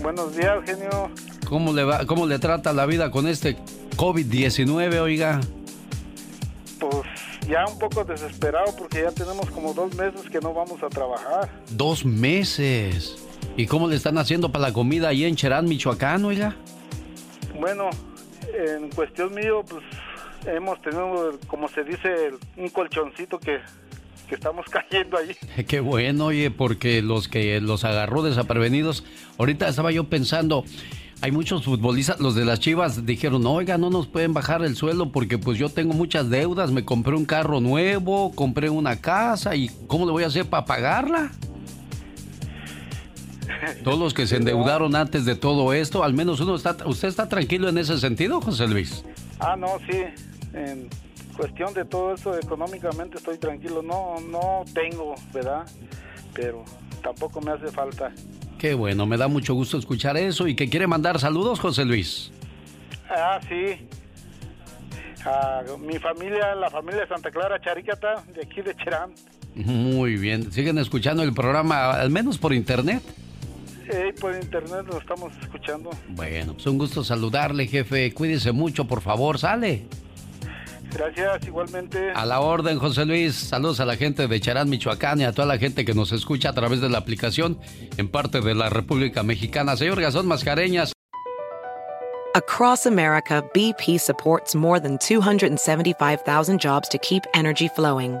Buenos días, genio. ¿Cómo le va, cómo le trata la vida con este COVID-19, oiga? Pues ya un poco desesperado porque ya tenemos como dos meses que no vamos a trabajar. Dos meses. ¿Y cómo le están haciendo para la comida ahí en Cherán, Michoacán, oiga? Bueno, en cuestión mío, pues hemos tenido, como se dice, un colchoncito que, que estamos cayendo ahí. Qué bueno, oye, porque los que los agarró desaprevenidos, ahorita estaba yo pensando, hay muchos futbolistas, los de las Chivas dijeron, oiga, no nos pueden bajar el sueldo porque pues yo tengo muchas deudas, me compré un carro nuevo, compré una casa y ¿cómo le voy a hacer para pagarla? Todos los que se endeudaron antes de todo esto, al menos uno está, ¿usted está tranquilo en ese sentido, José Luis? Ah, no, sí, en cuestión de todo eso económicamente estoy tranquilo, no, no tengo, ¿verdad? Pero tampoco me hace falta. Qué bueno, me da mucho gusto escuchar eso y que quiere mandar saludos, José Luis. Ah, sí. A mi familia, la familia de Santa Clara Charicata, de aquí de Cherán. Muy bien. ¿Siguen escuchando el programa, al menos por internet? Por internet lo estamos escuchando. Bueno, pues un gusto saludarle, jefe. Cuídese mucho, por favor, sale. Gracias, igualmente. A la orden, José Luis. Saludos a la gente de Charán, Michoacán y a toda la gente que nos escucha a través de la aplicación en parte de la República Mexicana. Señor Gazón Mascareñas. Across America, BP supports more than 275,000 jobs to keep energy flowing.